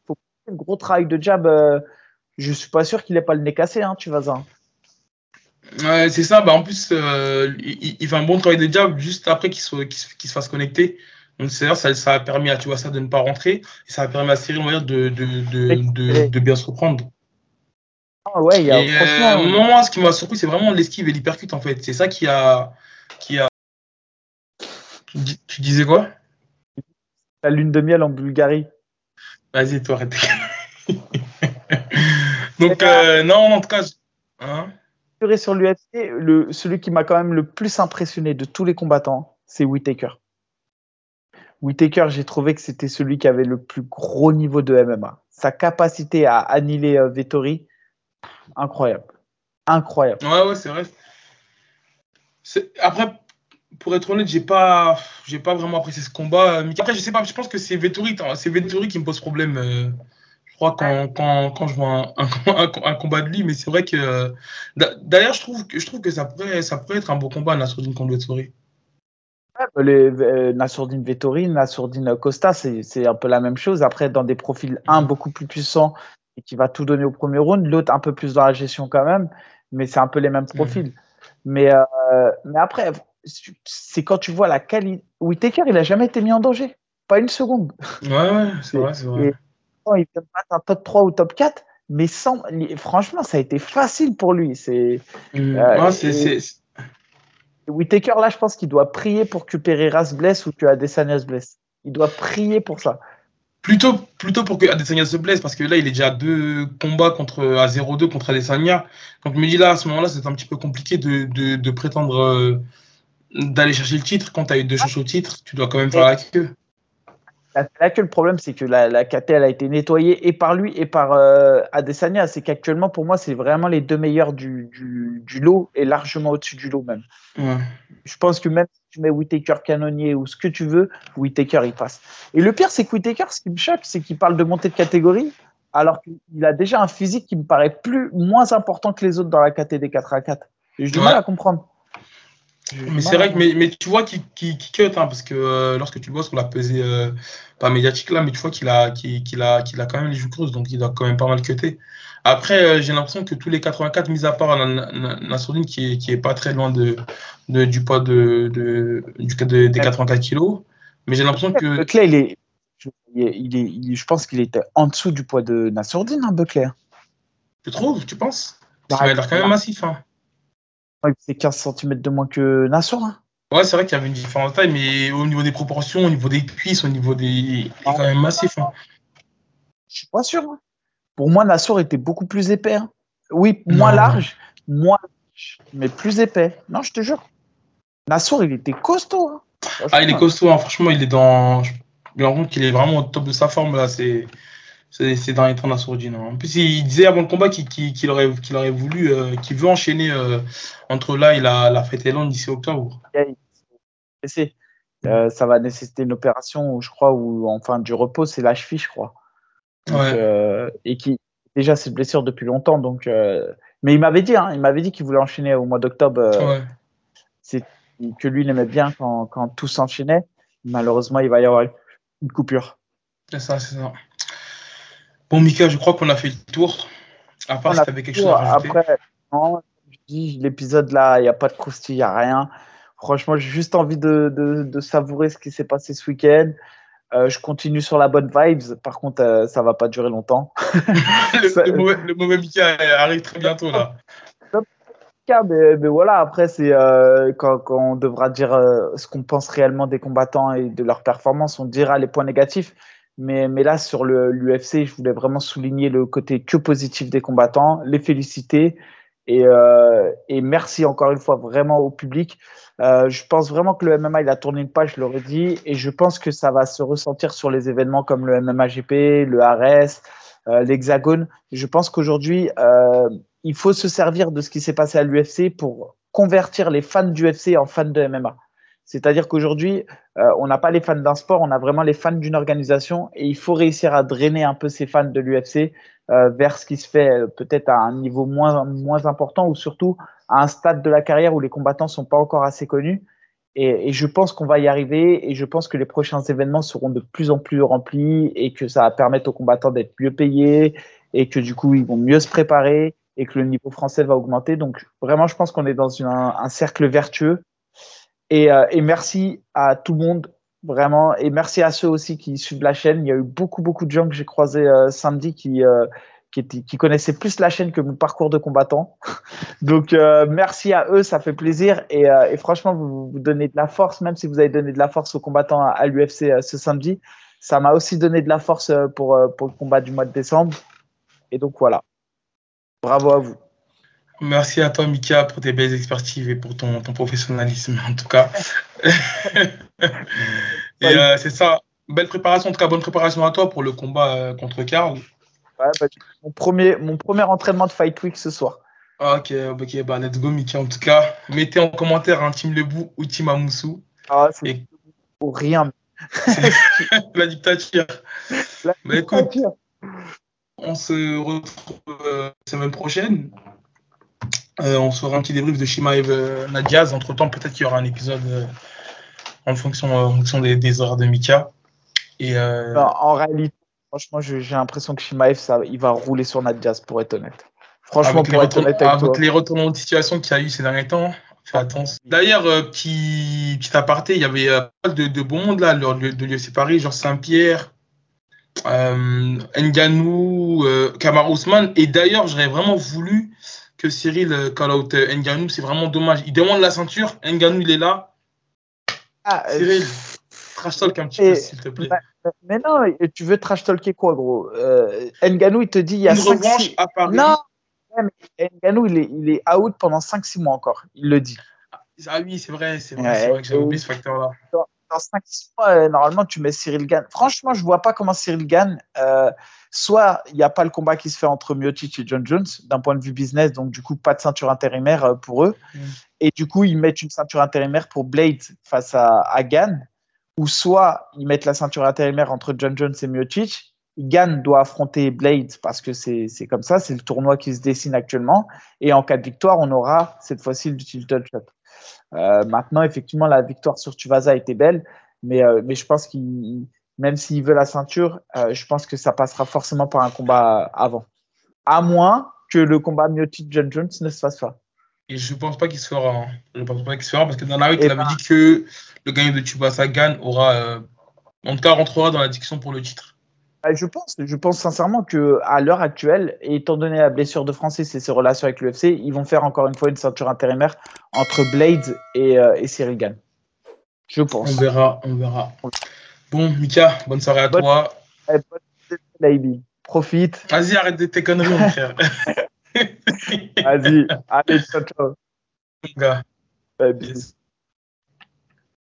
un gros travail de jab. Euh, je suis pas sûr qu'il ait pas le nez cassé, hein, Tuvaza. Ouais, c'est ça. Bah, en plus, euh, il, fait un bon travail de jab juste après qu'il se fasse connecter. Donc, c'est ça, ça a permis à tu vois, ça de ne pas rentrer et ça a permis à Cyril de, de, de, de, bien se reprendre. Ah ouais, y a, et, franchement, euh, moi, ce qui m'a surpris, c'est vraiment l'esquive et l'hypercute en fait. C'est ça qui a, qui a. Tu, disais quoi? La lune de miel en Bulgarie. Vas-y, toi, arrête. <laughs> Donc, euh, non, en tout cas. Hein? Sur l'UFC, le, celui qui m'a quand même le plus impressionné de tous les combattants, c'est Whitaker. Whitaker, j'ai trouvé que c'était celui qui avait le plus gros niveau de MMA. Sa capacité à annihiler euh, Vettori, incroyable. Incroyable. Ouais, ouais, c'est vrai. Après, pour être honnête, j'ai pas, j'ai pas vraiment apprécié ce combat. Mais après, je sais pas, je pense que c'est Vettori, c'est Vettori qui me pose problème. Euh, je crois quand, quand, quand je vois <laughs> un, un, combat de lui, mais c'est vrai que. D'ailleurs, je trouve que je trouve que ça pourrait, ça pourrait être un beau combat, Nassourdine contre Vettori. Les, euh, Nassourdine Vettori, Nassourdine Costa, c'est un peu la même chose. Après, dans des profils, un beaucoup plus puissant et qui va tout donner au premier round, l'autre un peu plus dans la gestion quand même, mais c'est un peu les mêmes mhm. profils. Mais, euh, mais après, c'est quand tu vois la qualité. Whitaker, il a jamais été mis en danger. Pas une seconde. Ouais, ouais, c'est vrai, c'est vrai. il peut battre un top 3 ou top 4, mais sans, franchement, ça a été facile pour lui. C'est. Mhm. Euh, c'est Whitaker, là, je pense qu'il doit prier pour que Pereira se blesse ou que Adesanya se blesse. Il doit prier pour ça. Plutôt, plutôt pour que Adesanya se blesse, parce que là, il est déjà à deux combats contre, à 0-2 contre Adesanya. Donc, je me dis là, à ce moment-là, c'est un petit peu compliqué de, de, prétendre euh, d'aller chercher le titre. Quand tu as eu deux choses au titre, tu dois quand même faire la queue. Là le problème, c'est que la, la KT, elle a été nettoyée et par lui et par euh, Adesanya. C'est qu'actuellement, pour moi, c'est vraiment les deux meilleurs du, du, du lot et largement au-dessus du lot même. Je pense que même si tu mets Whitaker canonnier ou ce que tu veux, Whitaker, il passe. Et le pire, c'est que Whitaker, ce qui me choque, c'est qu'il parle de montée de catégorie alors qu'il a déjà un physique qui me paraît plus moins important que les autres dans la KT des 4 à 4. Et je du mal à comprendre. Mais c'est vrai que mais, mais, tu vois qu'il qui cut, hein, parce que euh, lorsque tu le vois sur la pesée, euh, pas médiatique là, mais tu vois qu'il a, qu'il a, quand même les joues creuses, donc il doit quand même pas mal cutter. Après, euh, j'ai l'impression que tous les 84, mis à part Nassourdine qui est, qui est pas très loin de, de du poids de, de, du, de, des 84 kilos, mais j'ai l'impression que. Buckley, il est, il est, il je pense qu'il était en dessous du poids de Nassourdine, hein, Buckley. Tu trouves, tu penses? Parce qu'il a l'air quand même massif. Hein c'est 15 cm de moins que Nassau. Hein. Ouais, c'est vrai qu'il y avait une différence de taille, mais au niveau des proportions, au niveau des cuisses, au niveau des. Il est quand même massif. Hein. Je suis pas sûr. Hein. Pour moi, Nassau était beaucoup plus épais. Hein. Oui, moins large, moins mais plus épais. Non, je te jure. Nassau, il était costaud. Ah, il est costaud, franchement, il est dans. Je me rends compte qu'il est vraiment au top de sa forme là. C'est c'est dans les temps d'Assourdine. En plus, il disait avant le combat qu'il aurait, qu'il aurait voulu, euh, qu'il veut enchaîner euh, entre là et la, la fête Elan d'ici octobre. Euh, ça va nécessiter une opération, je crois, ou enfin du repos, c'est la cheville, je crois. et qui déjà c'est blessure depuis longtemps, donc. mais il m'avait dit, hein, il m'avait dit qu'il voulait enchaîner au mois d'octobre. C'est que lui il aimait bien quand, quand tout s'enchaînait. Malheureusement, il va y avoir une coupure. C'est ça, c'est ça. Bon, Mika, je crois qu'on a fait le tour. À part si tu avais quelque chose à rajouter. Après, non, je dis l'épisode là, il n'y a pas de croustille, il n'y a rien. Franchement, j'ai juste envie de, de, de, savourer ce qui s'est passé ce week-end. Euh, je continue sur la bonne vibes. Par contre, euh, ça va pas durer longtemps. <laughs> le, mauvais, le, mauvais, Mika arrive très bientôt là. Mais, mais, voilà, après, c'est euh, quand, quand, on devra dire euh, ce qu'on pense réellement des combattants et de leur performance, on dira les points négatifs. Mais, mais là, sur l'UFC, je voulais vraiment souligner le côté que positif des combattants, les féliciter. Et, euh, et merci encore une fois vraiment au public. Euh, je pense vraiment que le MMA, il a tourné une page, je l'aurais dit, et je pense que ça va se ressentir sur les événements comme le MMA GP, le RS, euh, l'Hexagone. Je pense qu'aujourd'hui, euh, il faut se servir de ce qui s'est passé à l'UFC pour convertir les fans du UFC en fans de MMA. C'est-à-dire qu'aujourd'hui, euh, on n'a pas les fans d'un sport, on a vraiment les fans d'une organisation et il faut réussir à drainer un peu ces fans de l'UFC euh, vers ce qui se fait euh, peut-être à un niveau moins, moins important ou surtout à un stade de la carrière où les combattants sont pas encore assez connus. Et, je pense qu'on va y arriver et je pense que les prochains événements seront de plus en plus remplis et que ça va permettre aux combattants d'être mieux payés et que du coup ils vont mieux se préparer et que le niveau français va augmenter. Donc vraiment, je pense qu'on est dans un cercle vertueux et, euh, et, merci à tout le monde, vraiment. Et merci à ceux aussi qui suivent la chaîne. Il y a eu beaucoup, beaucoup de gens que j'ai croisés euh, samedi qui, euh, qui, qui, connaissaient plus la chaîne que mon parcours de combattant. <laughs> Donc, merci à eux, ça fait plaisir. Et, et franchement, vous, vous donnez de la force, même si vous avez donné de la force aux combattants à, à l'UFC ce samedi. Ça m'a aussi donné de la force pour, pour le combat du mois de décembre. Et donc, voilà. Bravo à vous. Merci à toi, Mika, pour tes belles expertises et pour ton, ton professionnalisme, en tout cas. <laughs> et euh, c'est ça. Belle préparation, en tout cas, bonne préparation à toi pour le combat euh, contre Karl. Ouais, bah, mon, premier, mon premier entraînement de Fight Week ce soir. Ok, ok, bah, let's go, Mika, en tout cas. Mettez en commentaire un Team Lebou ou Team Amoussou. Ah, c'est et... pour rien. <laughs> la dictature. La bah, écoute, on se retrouve euh, la semaine prochaine. Euh, on se fera un petit débrief de Shimaev euh, Nadiaz. Entre temps, peut-être qu'il y aura un épisode euh, en fonction, en fonction des, des, horaires de Mika. Et, en réalité, franchement, j'ai l'impression que Shimaev, ça, il va rouler sur Nadiaz, pour être honnête. Franchement, avec pour être honnête avec, avec les retournements de situation qu'il y a eu ces derniers temps, fais attention. D'ailleurs, petit, petit aparté, il y avait pas de, de bon monde là, lors de, de l'UFC Paris, genre Saint-Pierre, euh, Nganou, euh, Kamar Ousmane. Et d'ailleurs, j'aurais vraiment voulu que Cyril euh, call out euh, Nganou. C'est vraiment dommage. Il demande la ceinture. Nganou, il est là. Ah, euh, Cyril, trash talk un petit peu, s'il te plaît. Bah, mais non, tu veux trash talker quoi, gros? Euh, Nganou, il te dit il y a Une 5, revanche 6... à Paris. Non, Nganou, il est, il est out pendant 5-6 mois encore. Il le dit. Ah oui, c'est vrai, c'est vrai, ouais, vrai que j'ai oublié ce facteur-là. Dans, dans 5-6 mois, euh, normalement, tu mets Cyril Gann. Franchement, je vois pas comment Cyril Gann. Euh, soit il n'y a pas le combat qui se fait entre Miocic et John Jones d'un point de vue business, donc du coup pas de ceinture intérimaire euh, pour eux. Mm. Et du coup ils mettent une ceinture intérimaire pour Blade face à, à Gann, ou soit ils mettent la ceinture intérimaire entre John Jones et Miocic. Gann doit affronter Blade parce que c'est comme ça, c'est le tournoi qui se dessine actuellement. Et en cas de victoire, on aura cette fois-ci le title shot. Euh, maintenant, effectivement, la victoire sur Tuvasa était belle, mais, euh, mais je pense qu'il même s'il veut la ceinture, euh, je pense que ça passera forcément par un combat avant. À moins que le combat Miotic-John Jones ne se fasse pas. Et je ne pense pas qu'il se fera. Hein. Je pense pas qu'il se fera parce que dans la il avait ben... dit que le gagnant de Tubasa Gan aura, euh, en tout cas, rentrera dans la diction pour le titre. Je pense, je pense sincèrement que à l'heure actuelle, étant donné la blessure de Francis et ses relations avec l'UFC, ils vont faire encore une fois une ceinture intérimaire entre Blade et, euh, et Cyril Gann. Je pense. On verra, on verra. Bon, Mika, bonne soirée à bonne, toi. Bonne baby. Profite. Vas-y, arrête de tes conneries, mon frère. <laughs> Vas-y, allez, ciao, ciao. Gars. Yes.